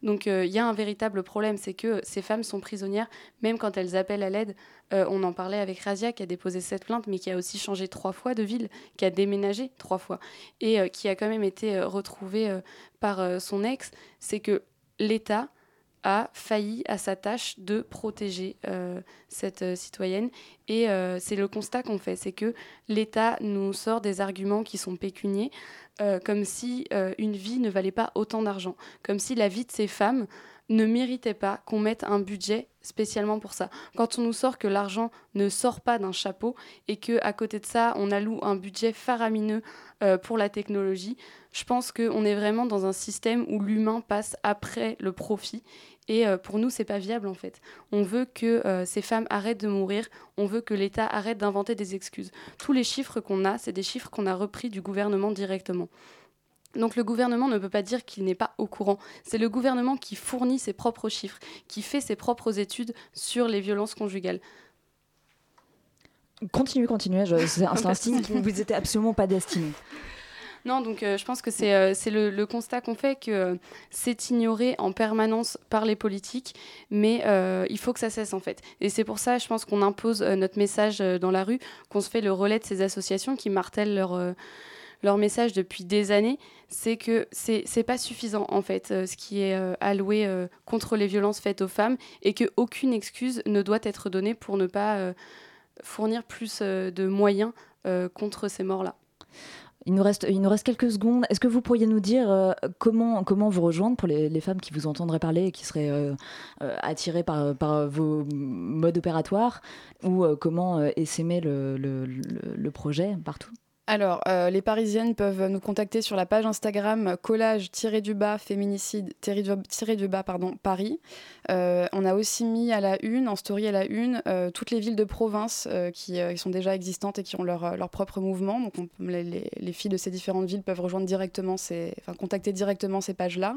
Donc, il y a un véritable problème, c'est que ces femmes sont prisonnières, même quand elles appellent à l'aide. on en parlait avec Razia qui a déposé cette plainte, mais qui a aussi changé trois fois de ville, qui a déménagé trois fois, et qui a quand même été retrouvé euh, par euh, son ex, c'est que l'État a failli à sa tâche de protéger euh, cette citoyenne. Et c'est le constat qu'on fait, c'est que l'État nous sort des arguments qui sont pécuniers, comme si une vie ne valait pas autant d'argent, comme si la vie de ces femmes ne méritait pas qu'on mette un budget spécialement pour ça. Quand on nous sort que l'argent ne sort pas d'un chapeau et que à côté de ça, on alloue un budget faramineux euh, pour la technologie, je pense qu'on est vraiment dans un système où l'humain passe après le profit. Et euh, pour nous, c'est pas viable en fait. On veut que euh, ces femmes arrêtent de mourir. On veut que l'État arrête d'inventer des excuses. Tous les chiffres qu'on a, c'est des chiffres qu'on a repris du gouvernement directement. Donc le gouvernement ne peut pas dire qu'il n'est pas au courant. C'est le gouvernement qui fournit ses propres chiffres, qui fait ses propres études sur les violences conjugales. Continuez, continuez, c'est un signe que vous n'étiez absolument pas destiné. Non, donc euh, je pense que c'est euh, le, constat qu'on fait que euh, c'est ignoré en permanence par les politiques, mais il faut que ça cesse en fait. Et c'est pour ça, je pense qu'on impose notre message dans la rue, qu'on se fait le relais de ces associations qui martèlent leur leur message depuis des années, c'est que c'est pas suffisant en fait euh, ce qui est euh, alloué euh, contre les violences faites aux femmes et qu'aucune excuse ne doit être donnée pour ne pas fournir plus de moyens contre ces morts-là. Il nous, reste, il nous reste quelques secondes. Est-ce que vous pourriez nous dire comment, comment vous rejoindre pour les, femmes qui vous entendraient parler et qui seraient attirées par, par vos modes opératoires ou comment essaimer le, le, le projet partout? Alors, euh, les Parisiennes peuvent nous contacter sur la page Instagram collage-du-bas féminicide-du-bas Paris. Euh, on a aussi mis à la une, en story à la une, euh, toutes les villes de province qui, sont déjà existantes et qui ont leur, leur propre mouvement. Donc, les, filles de ces différentes villes peuvent rejoindre directement ces, enfin, contacter directement ces pages-là.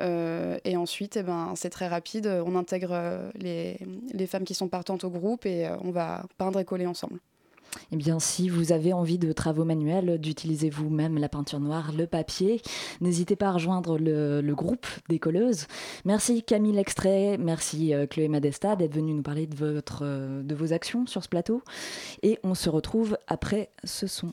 et ensuite, eh ben, c'est très rapide. On intègre les, les femmes qui sont partantes au groupe et on va peindre et coller ensemble. Eh bien, si vous avez envie de travaux manuels, d'utiliser vous-même la peinture noire, le papier, n'hésitez pas à rejoindre le, groupe des colleuses. Merci Camille Extrait, merci euh, Chloé Madesta d'être venue nous parler euh, de vos actions sur ce plateau. Et on se retrouve après ce son.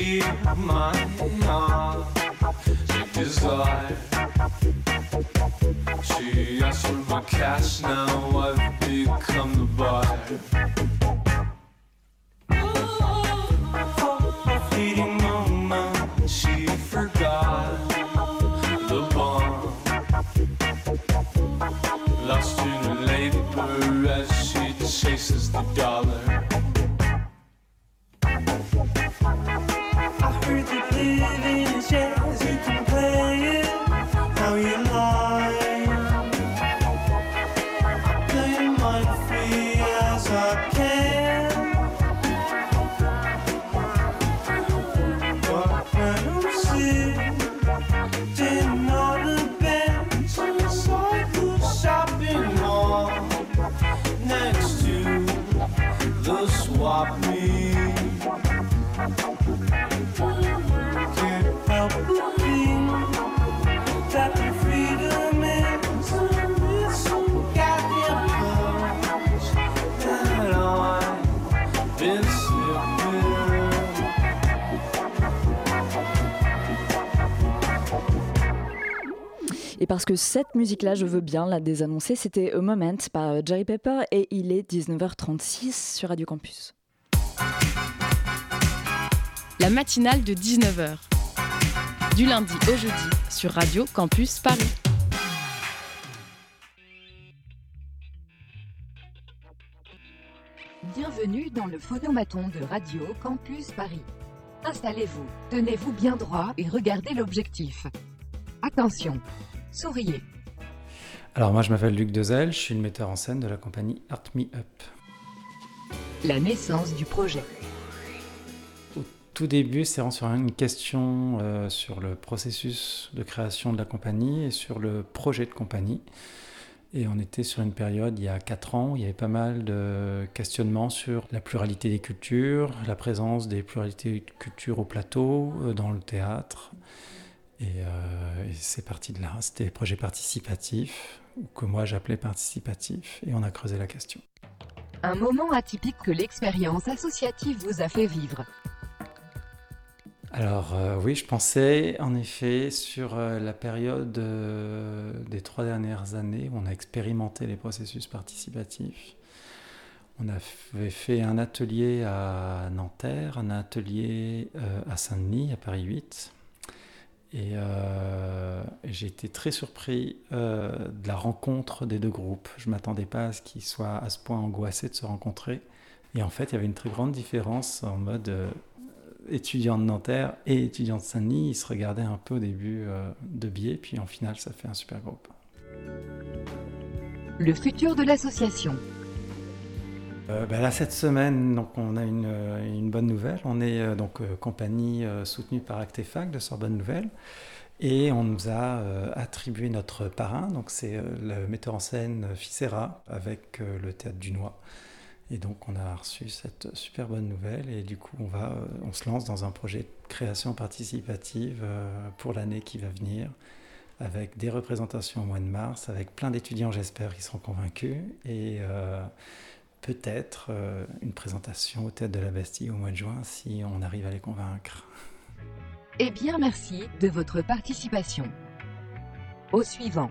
cashier, my heart desire. She asked for my cash, now I've become the buyer. Parce que cette musique-là, je veux bien la désannoncer, c'était A Moment par euh, Jerry Pepper et il est 19h36 sur Radio Campus. La matinale de 19h. Du lundi au jeudi sur Radio Campus Paris. Bienvenue dans le phonomaton de Radio Campus Paris. Installez-vous, tenez-vous bien droit et regardez l'objectif. Attention, souriez. Alors moi je m'appelle Luc Dezel, je suis le metteur en scène de la compagnie Art Me Up. La naissance du projet. Au tout début, c'est sur une question euh, sur le processus de création de la compagnie et sur le projet de compagnie. Et on était sur une période, il y a 4 ans, où il y avait pas mal de questionnements sur la pluralité des cultures, la présence des pluralités de cultures au plateau, euh, dans le théâtre. Et, euh, et c'est parti de là. C'était des projets participatifs, ou que moi j'appelais participatifs, et on a creusé la question. Un moment atypique que l'expérience associative vous a fait vivre. Alors euh, oui, je pensais en effet sur euh, la période euh, des trois dernières années où on a expérimenté les processus participatifs. On avait fait un atelier à Nanterre, un atelier à Saint-Denis, à Paris 8. Et, euh, j'ai été très surpris euh, de la rencontre des deux groupes. Je ne m'attendais pas à ce qu'ils soient à ce point angoissés de se rencontrer. Et en fait, il y avait une très grande différence en mode euh, étudiant de Nanterre et étudiant de Saint-Denis. Ils se regardaient un peu au début de biais, puis en final, ça fait un super groupe. Le futur de l'association. Euh, bah là, cette semaine, donc, on a une, euh, bonne nouvelle. On est euh, donc compagnie soutenue par Actefac de Sorbonne Nouvelle. Et on nous a attribué notre parrain, donc c'est le metteur en scène Ficera avec le théâtre du Noix. Et donc on a reçu cette super bonne nouvelle et du coup on, va, on se lance dans un projet de création participative pour l'année qui va venir avec des représentations au mois de mars, avec plein d'étudiants j'espère qui seront convaincus et peut-être euh, une présentation au Théâtre de la Bastille au mois de juin si on arrive à les convaincre. Eh bien merci de votre participation. Au suivant.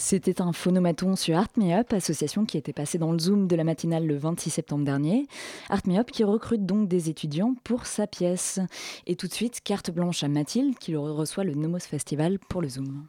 C'était un phonomaton sur Art Me Up, association qui était passée dans le Zoom de la matinale le 26 septembre dernier. Art Me Up qui recrute donc des étudiants pour sa pièce. Et tout de suite, carte blanche à Mathilde qui reçoit le Nomos Festival pour le Zoom.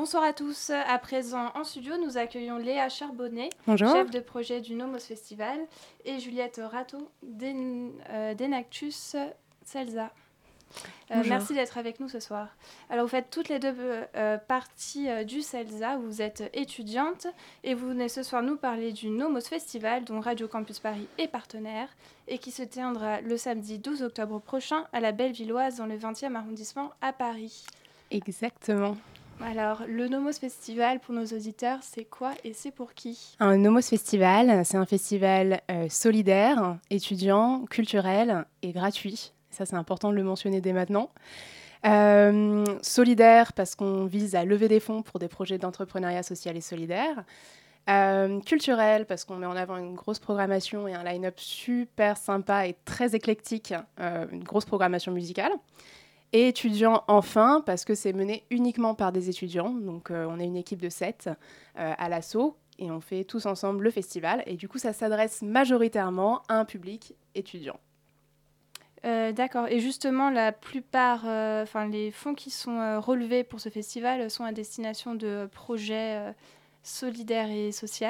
Bonsoir à tous. À présent, en studio, nous accueillons Léa Charbonnet, Bonjour. chef de projet du Nomos Festival, et Juliette Rato d'En- euh, d'Enactus Celsa. Euh, Bonjour. merci d'être avec nous ce soir. Alors, vous faites toutes les deux euh, euh, parties euh, du CELSA, vous êtes étudiante et vous venez ce soir nous parler du Nomos Festival, dont Radio Campus Paris est partenaire et qui se tiendra le samedi 12 octobre prochain à la Bellevilloise dans le 20e arrondissement à Paris. Exactement. Alors, le Nomos Festival, pour nos auditeurs, c'est quoi et c'est pour qui? Un Nomos Festival, c'est un festival euh, solidaire, étudiant, culturel et gratuit. Ça, c'est important de le mentionner dès maintenant. Euh, solidaire parce qu'on vise à lever des fonds pour des projets d'entrepreneuriat social et solidaire. Euh, culturel parce qu'on met en avant une grosse programmation et un line-up super sympa et très éclectique, une grosse programmation musicale. Et étudiant enfin parce que c'est mené uniquement par des étudiants. Donc euh, on est une équipe de 7 à l'assaut et on fait tous ensemble le festival. Et du coup ça s'adresse majoritairement à un public étudiant. Euh, D'accord. Et justement, la plupart, euh, enfin les fonds qui sont euh, relevés pour ce festival sont à destination de projets solidaires et sociaux.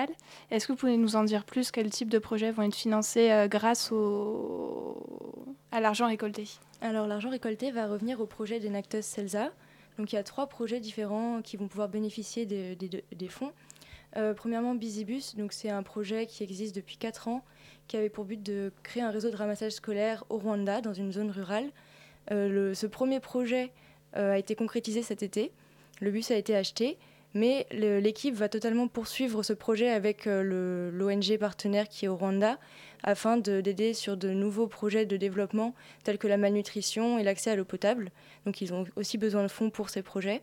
Est-ce que vous pouvez nous en dire plus Quels types de projets vont être financés euh, grâce au... à l'argent récolté? Alors l'argent récolté va revenir au projet d'Enactus Celsa. Donc il y a trois projets différents qui vont pouvoir bénéficier des, des- fonds. Euh, premièrement, Busybus, donc c'est un projet qui existe depuis 4 ans, qui avait pour but de créer un réseau de ramassage scolaire au Rwanda, dans une zone rurale. Euh, ce premier projet a été concrétisé cet été. Le bus a été acheté, mais l'équipe va totalement poursuivre ce projet avec euh, l'ONG partenaire qui est au Rwanda, afin de- d'aider sur de nouveaux projets de développement tels que la malnutrition et l'accès à l'eau potable. Donc ils ont aussi besoin de fonds pour ces projets.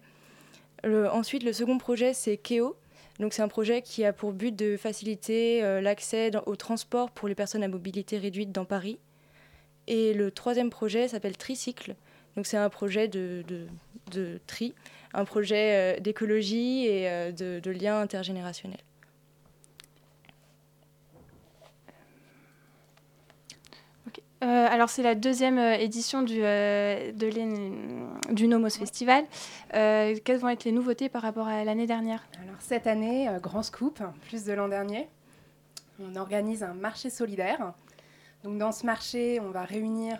Ensuite, le second projet, c'est KEO. Donc c'est un projet qui a pour but de faciliter euh, l'accès au transport pour les personnes à mobilité réduite dans Paris. Et le troisième projet s'appelle Tricycle. Donc c'est un projet de, de- de tri, un projet euh, d'écologie et euh, de, de lien intergénérationnel. Euh, alors c'est la deuxième euh, édition du, euh, de du Nomos Festival. Euh, quelles vont être les nouveautés par rapport à l'année dernière? Alors cette année, euh, grand scoop, plus de l'an dernier, on organise un marché solidaire. Donc dans ce marché, on va réunir,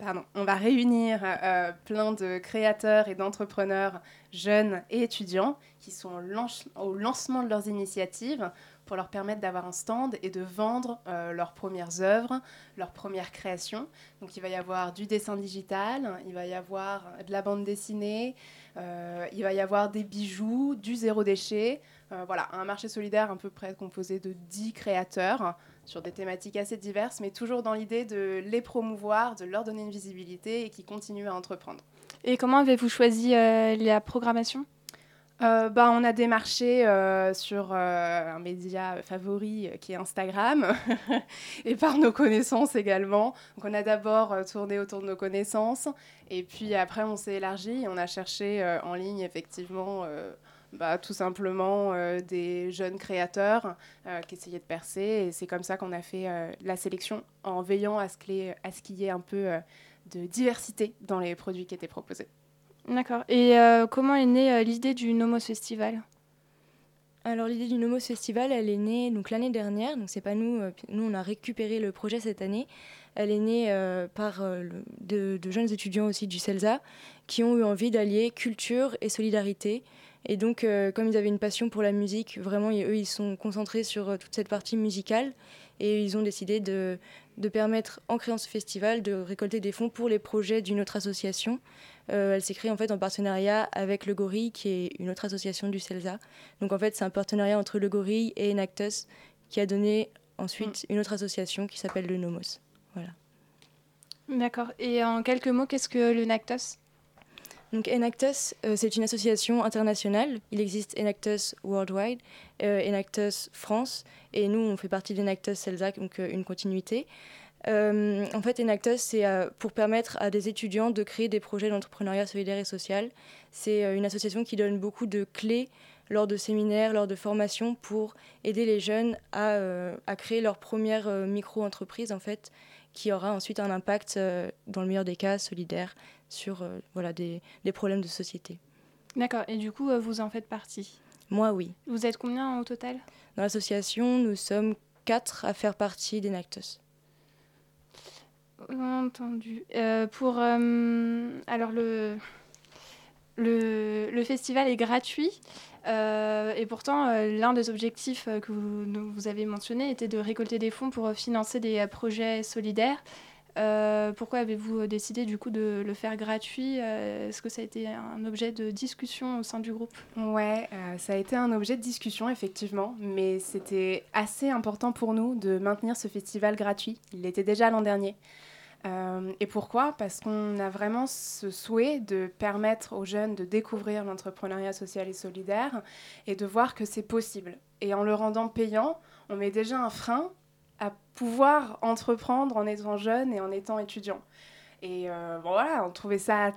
pardon, on va réunir euh, plein de créateurs et d'entrepreneurs jeunes et étudiants qui sont au, lanc- au lancement de leurs initiatives pour leur permettre d'avoir un stand et de vendre euh, leurs premières œuvres, leurs premières créations. Donc il va y avoir du dessin digital, il va y avoir de la bande dessinée, euh, il va y avoir des bijoux, du zéro déchet. Euh, voilà, un marché solidaire à peu près composé de 10 créateurs sur des thématiques assez diverses, mais toujours dans l'idée de les promouvoir, de leur donner une visibilité et qui continuent à entreprendre. Et comment avez-vous choisi euh, la programmation? Euh, bah, on a démarché euh, sur euh, un média favori qui est Instagram et par nos connaissances également. Donc on a d'abord tourné autour de nos connaissances et puis après on s'est élargi et on a cherché en ligne effectivement bah, tout simplement euh, des jeunes créateurs euh, qui essayaient de percer et c'est comme ça qu'on a fait euh, la sélection en veillant à ce qu'il y ait- y un peu euh, de diversité dans les produits qui étaient proposés. D'accord. Et euh, comment est née euh, l'idée du Nomos Festival? Alors l'idée du Nomos Festival, elle est née donc l'année dernière. Donc c'est pas nous, euh, nous on a récupéré le projet cette année. Elle est née euh, par euh, le- de, de jeunes étudiants aussi du CELSA qui ont eu envie d'allier culture et solidarité. Et donc, euh, comme ils avaient une passion pour la musique, vraiment, eux, ils sont concentrés sur euh, toute cette partie musicale. Et ils ont décidé de, de, permettre, en créant ce festival, de récolter des fonds pour les projets d'une autre association. Euh, elle s'est créée en fait en partenariat avec Le Gorille, qui est une autre association du CELSA. Donc en fait, c'est un partenariat entre Le Gorille et Enactus qui a donné ensuite une autre association qui s'appelle le Nomos. Voilà. D'accord. Et en quelques mots, qu'est-ce que le Nactus? Donc Enactus, euh, c'est une association internationale. Il existe Enactus Worldwide, euh, Enactus France, et nous, on fait partie d'Enactus CELSAC, donc euh, une continuité. En fait, Enactus, c'est pour permettre à des étudiants de créer des projets d'entrepreneuriat solidaire et social. C'est une association qui donne beaucoup de clés lors de séminaires, lors de formations, pour aider les jeunes à, à créer leur première micro-entreprise, en fait, qui aura ensuite un impact, dans le meilleur des cas, solidaire, sur euh, voilà, des, des problèmes de société. D'accord. Et du coup, euh, vous en faites partie? Moi, oui. Vous êtes combien au total? Dans l'association, nous sommes quatre à faire partie d'Enactus. Entendu. Euh, pour euh, alors le, le le festival est gratuit euh, et pourtant euh, l'un des objectifs euh, que vous, vous avez mentionné était de récolter des fonds pour financer des projets solidaires. Euh, pourquoi avez-vous décidé du coup de le faire gratuit Euh, Est-ce que ça a été un objet de discussion au sein du groupe? Ouais, euh, ça a été un objet de discussion, effectivement, mais c'était assez important pour nous de maintenir ce festival gratuit. Il l'était déjà l'an dernier. Euh, et pourquoi? Parce qu'on a vraiment ce souhait de permettre aux jeunes de découvrir l'entrepreneuriat social et solidaire et de voir que c'est possible. Et en le rendant payant, on met déjà un frein à pouvoir entreprendre en étant jeune et en étant étudiant. Et euh, voilà, on trouvait ça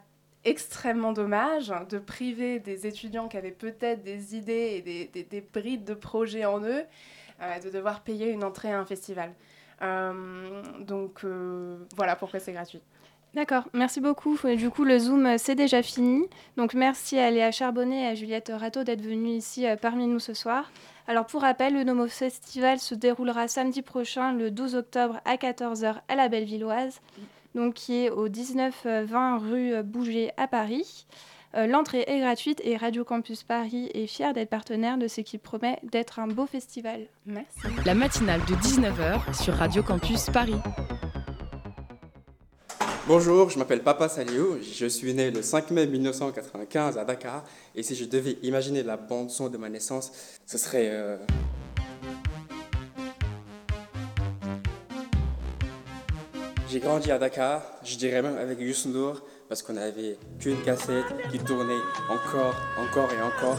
extrêmement dommage de priver des étudiants qui avaient peut-être des idées et des, des, des brides de projets en eux euh, de devoir payer une entrée à un festival. Euh, donc voilà pourquoi c'est gratuit. D'accord, merci beaucoup. Du coup, le Zoom, euh, c'est déjà fini. Donc, merci à Léa Charbonnet et à Juliette Rateau d'être venues ici euh, parmi nous ce soir. Alors, pour rappel, le Nomo Festival se déroulera samedi prochain, le 12 octobre à 14h à la Bellevilloise, donc qui est au 19-20 rue euh, Bouger à Paris. L'entrée est gratuite et Radio Campus Paris est fier d'être partenaire de ce qui promet d'être un beau festival. Merci. La matinale de 19h sur Radio Campus Paris. Bonjour, je m'appelle Papa Saliou, je suis né le 5 mai 1995 à Dakar. Et si je devais imaginer la bande son de ma naissance, ce serait... euh, J'ai grandi à Dakar, je dirais même avec N'Dour, parce qu'on avait qu'une cassette qui tournait encore, encore et encore.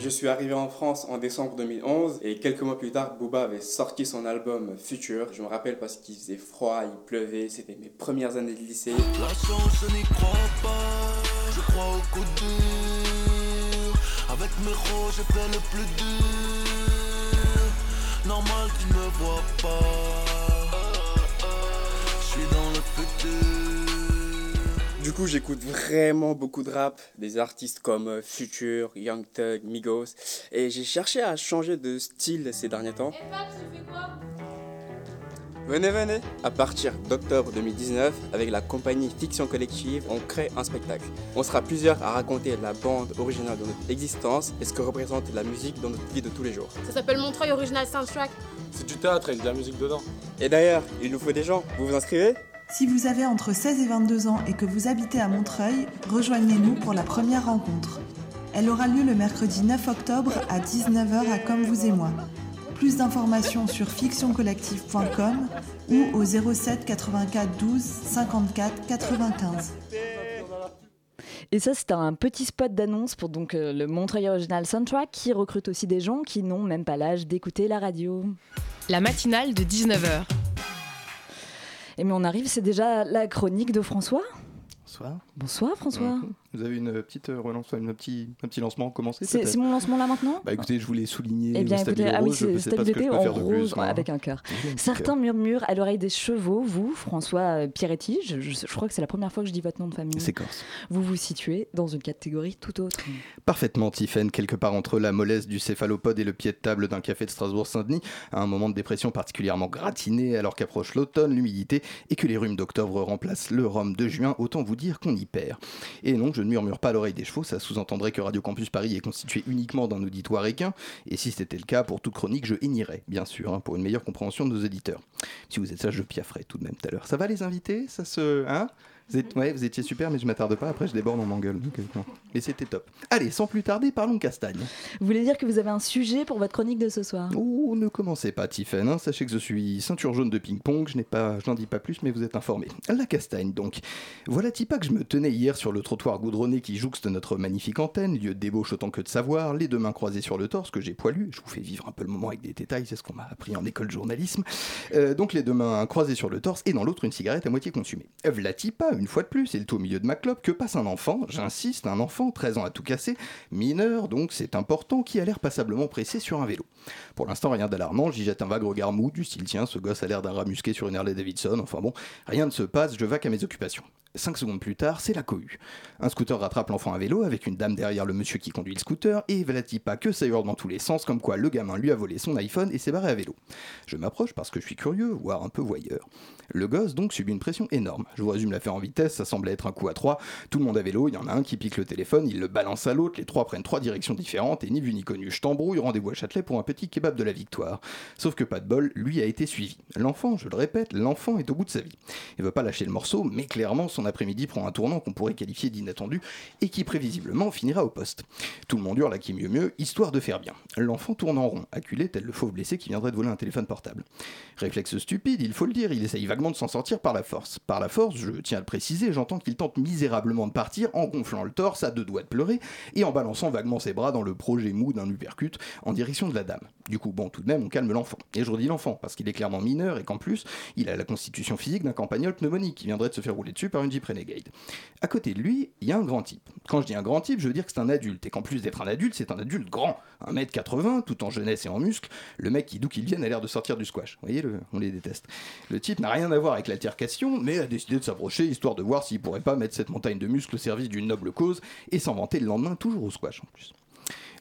Je suis arrivé en France en décembre 2011 et quelques mois plus tard, Booba avait sorti son album Future. Je me rappelle parce qu'il faisait froid, il pleuvait, c'était mes premières années de lycée. La chance, je n'y crois pas. Je crois au coup dur. Avec mes j'ai fait le plus dur. Normal, tu ne vois pas. Coup, j'écoute vraiment beaucoup de rap, des artistes comme euh, Future, Young Thug, Migos, et j'ai cherché à changer de style ces derniers temps. Venez, venez À partir d'octobre 2019, avec la compagnie Fiction Collective, on crée un spectacle. On sera plusieurs à raconter la bande originale de notre existence et ce que représente la musique dans notre vie de tous les jours. Ça s'appelle Montreuil Original Soundtrack. C'est du théâtre avec de la musique dedans. Et d'ailleurs, il nous faut des gens. Vous vous inscrivez? Si vous avez entre 16 et 22 ans et que vous habitez à Montreuil, rejoignez-nous pour la première rencontre. Elle aura lieu le mercredi 9 octobre à 19h à Comme vous et moi. Plus d'informations sur fictioncollective.com ou au 07 84 12 54 95. Et ça, c'est un petit spot d'annonce pour donc euh, le Montreuil Original Soundtrack qui recrute aussi des gens qui n'ont même pas l'âge d'écouter la radio. La matinale de 19h. Et mais on arrive, c'est déjà la chronique de François Bonsoir. Bonsoir François. Vous avez une petite euh, relance, une petit, un petit lancement commencé C'est mon lancement là maintenant? Bah écoutez, je voulais souligner Eh bien, le écoutez, ah oui, rose, c'est stabilité en faire de plus, rose moi. avec un cœur. Certains murmurent à l'oreille des chevaux, vous, François euh, Pierretti, je, je- je crois que c'est la première fois que je dis votre nom de famille. C'est corse. Vous vous situez dans une catégorie tout autre. Parfaitement, Tiphaine, quelque part entre la mollesse du céphalopode et le pied de table d'un café de Strasbourg-Saint-Denis, à un moment de dépression particulièrement gratiné alors qu'approche l'automne, l'humidité et que les rhumes d'octobre remplacent le rhum de juin, autant vous dire qu'on y perd. Et non, je ne murmure pas l'oreille des chevaux, ça sous-entendrait que Radio Campus Paris est constitué uniquement d'un auditoire équin, et si c'était le cas, pour toute chronique, je hénirais, bien sûr, hein, pour une meilleure compréhension de nos éditeurs. Si vous êtes ça, je piafferai tout de même tout à l'heure. Ça va les invités? Ça se... Hein? Vous, êtes- ouais, vous étiez super, mais je m'attarde pas, après je déborde, on m'engueule. donc, euh. Mais c'était top. Allez, sans plus tarder, parlons castagne. Vous voulez dire que vous avez un sujet pour votre chronique de ce soir? Oh, ne commencez pas, Tiffen. hein. Sachez que je suis ceinture jaune de ping-pong. Je n'ai pas, je n'en dis pas plus, mais vous êtes informés. La castagne, donc. Voilà, Tipa, que je me tenais hier sur le trottoir goudronné qui jouxte notre magnifique antenne, lieu de débauche autant que de savoir, les deux mains croisées sur le torse que j'ai poilu. Je vous fais vivre un peu le moment avec des détails, c'est ce qu'on m'a appris en école de journalisme. Euh, donc les deux mains croisées sur le torse et dans l'autre une cigarette à moitié consumée. V'la Tipa, une fois de plus, le tout au milieu de ma clope, que passe un enfant, j'insiste, un enfant, 13 ans à tout casser, mineur, donc c'est important, qui a l'air passablement pressé sur un vélo. Pour l'instant, rien d'alarmant, j'y jette un vague regard mou du style tiens, ce gosse a l'air d'un rat musqué sur une Harley Davidson, enfin bon, rien ne se passe, je vaque à mes occupations. Cinq secondes plus tard, c'est la cohue. Un scooter rattrape l'enfant à vélo avec une dame derrière le monsieur qui conduit le scooter et Vlatipa que ça hurle dans tous les sens comme quoi le gamin lui a volé son iPhone et s'est barré à vélo. Je m'approche parce que je suis curieux, voire un peu voyeur. Le gosse donc subit une pression énorme. Je vous résume l'affaire en vitesse, ça semble être un coup à trois. Tout le monde à vélo, il y en a un qui pique le téléphone, il le balance à l'autre, les trois prennent trois directions différentes et ni vu ni connu, je t'embrouille, rendez-vous à Châtelet pour un petit kebab de la victoire. Sauf que pas de bol, lui a été suivi. L'enfant, je le répète, l'enfant est au bout de sa vie. Il veut pas lâcher le morceau, mais clairement son après-midi prend un tournant qu'on pourrait qualifier d'inattendu et qui prévisiblement finira au poste. Tout le monde hurle à qui mieux mieux, histoire de faire bien. L'enfant tourne en rond, acculé tel le fauve blessé qui viendrait de voler un téléphone portable. Réflexe stupide, il faut le dire, il essaye vaguement de s'en sortir par la force. Par la force, je tiens à le préciser, j'entends qu'il tente misérablement de partir en gonflant le torse à deux doigts de pleurer et en balançant vaguement ses bras dans le projet mou d'un uppercut en direction de la dame. Du coup, bon, tout de même, on calme l'enfant. Et je redis l'enfant, parce qu'il est clairement mineur et qu'en plus, il a la constitution physique d'un campagnol pneumonique qui viendrait de se faire rouler dessus par une Jeep Renegade. À côté de lui, il y a un grand type. Quand je dis un grand type, je veux dire que c'est un adulte, et qu'en plus d'être un adulte, c'est un adulte grand. 1m80, tout en jeunesse et en muscles. Le mec qui, d'où qu'il vienne, a l'air de sortir du squash. Vous voyez, on les déteste. Le type n'a rien à voir avec l'altercation, mais a décidé de s'approcher histoire de voir s'il pourrait pas mettre cette montagne de muscles au service d'une noble cause et s'en vanter le lendemain toujours au squash en plus.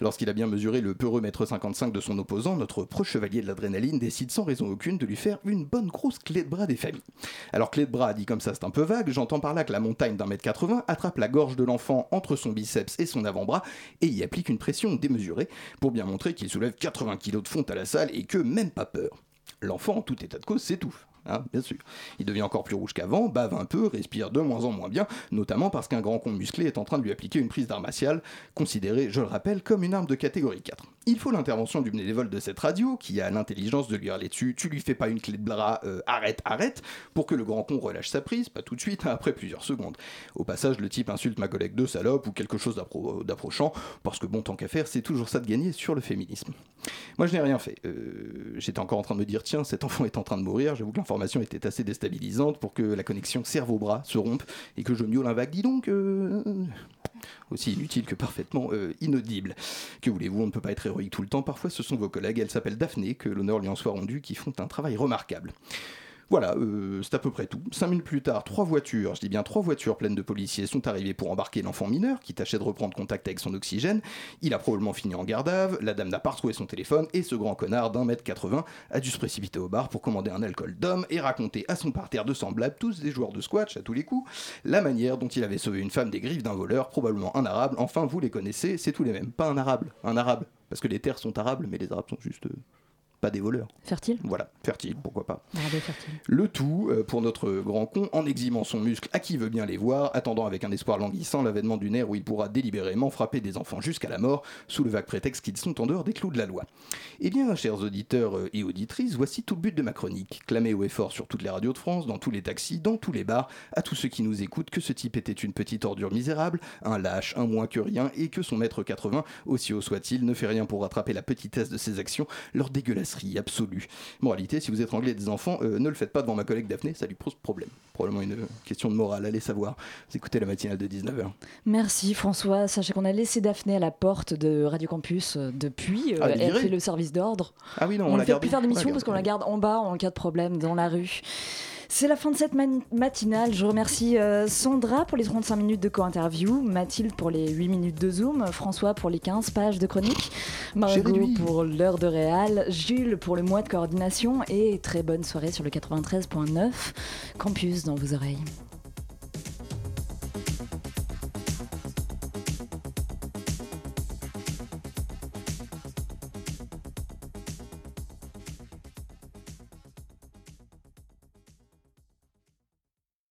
Lorsqu'il a bien mesuré le peureux mètre 55 de son opposant, notre proche chevalier de l'adrénaline décide sans raison aucune de lui faire une bonne grosse clé de bras des familles. Alors clé de bras dit comme ça c'est un peu vague, j'entends par là que la montagne d'un mètre 80 attrape la gorge de l'enfant entre son biceps et son avant-bras et y applique une pression démesurée pour bien montrer qu'il soulève 80 kg de fonte à la salle et que même pas peur. L'enfant, en tout état de cause, s'étouffe. Hein, bien sûr. Il devient encore plus rouge qu'avant, bave un peu, respire de moins en moins bien, notamment parce qu'un grand con musclé est en train de lui appliquer une prise d'arme martiale, considérée, je le rappelle, comme une arme de catégorie 4. Il faut l'intervention du bénévole de cette radio, qui a l'intelligence de lui hurler dessus, tu lui fais pas une clé de bras, euh, arrête, arrête, pour que le grand con relâche sa prise, pas tout de suite, après plusieurs secondes. Au passage, le type insulte ma collègue de salope ou quelque chose d'appro- d'approchant, parce que bon, tant qu'à faire, c'est toujours ça de gagner sur le féminisme. Moi, je n'ai rien fait. Euh, J'étais encore en train de me dire, tiens, cet enfant est en train de mourir. J'avoue que était assez déstabilisante pour que la connexion cerveau-bras se rompe et que je miaule un vague. Dis donc, euh, aussi inutile que parfaitement euh, inaudible. Que voulez-vous, on ne peut pas être héroïque tout le temps. Parfois, ce sont vos collègues, elle s'appelle Daphné, que l'honneur lui en soit rendu, qui font un travail remarquable. Voilà, euh, c'est à peu près tout. Cinq minutes plus tard, trois voitures, je dis bien trois voitures pleines de policiers sont arrivées pour embarquer l'enfant mineur qui tâchait de reprendre contact avec son oxygène. Il a probablement fini en vue, la dame n'a pas retrouvé son téléphone et ce grand connard d'un mètre 80 a dû se précipiter au bar pour commander un alcool d'homme et raconter à son parterre de semblables, tous des joueurs de squash à tous les coups, la manière dont il avait sauvé une femme des griffes d'un voleur, probablement un arabe. Enfin, vous les connaissez, c'est tous les mêmes. Pas un arabe, un arabe. Parce que les terres sont arables, mais les arabes sont juste. euh, pas des voleurs. Fertile? Voilà, fertile, pourquoi pas. Fertile. Le tout, euh, pour notre grand con, en exhibant son muscle à qui veut bien les voir, attendant avec un espoir languissant l'avènement d'une ère où il pourra délibérément frapper des enfants jusqu'à la mort, sous le vague prétexte qu'ils sont en dehors des clous de la loi. Eh bien, chers auditeurs euh, et auditrices, voici tout le but de ma chronique. Clamer haut et fort sur toutes les radios de France, dans tous les taxis, dans tous les bars, à tous ceux qui nous écoutent, que ce type était une petite ordure misérable, un lâche, un moins que rien, et que son maître 80, aussi haut soit-il, ne fait rien pour rattraper la petitesse de ses actions, leur dégueulasse absolue. Moralité, si vous étranglez des enfants, euh, ne le faites pas devant ma collègue Daphné, ça lui pose problème. Probablement une question de morale, allez savoir. Vous écoutez la matinale de 19h. Merci François. Sachez qu'on a laissé Daphné à la porte de Radio Campus euh, depuis. Euh, Ah, elle fait le service d'ordre. Ah oui, non, on, on ne fait plus faire d'émission parce qu'on la garde en bas en cas de problème dans la rue. C'est la fin de cette matinale. Je remercie euh, Sandra pour les 35 minutes de co-interview, Mathilde pour les 8 minutes de Zoom, François pour les 15 pages de chronique, Margot pour l'heure de réal, Jules pour le mois de coordination et très bonne soirée sur le 93.9 Campus dans vos oreilles.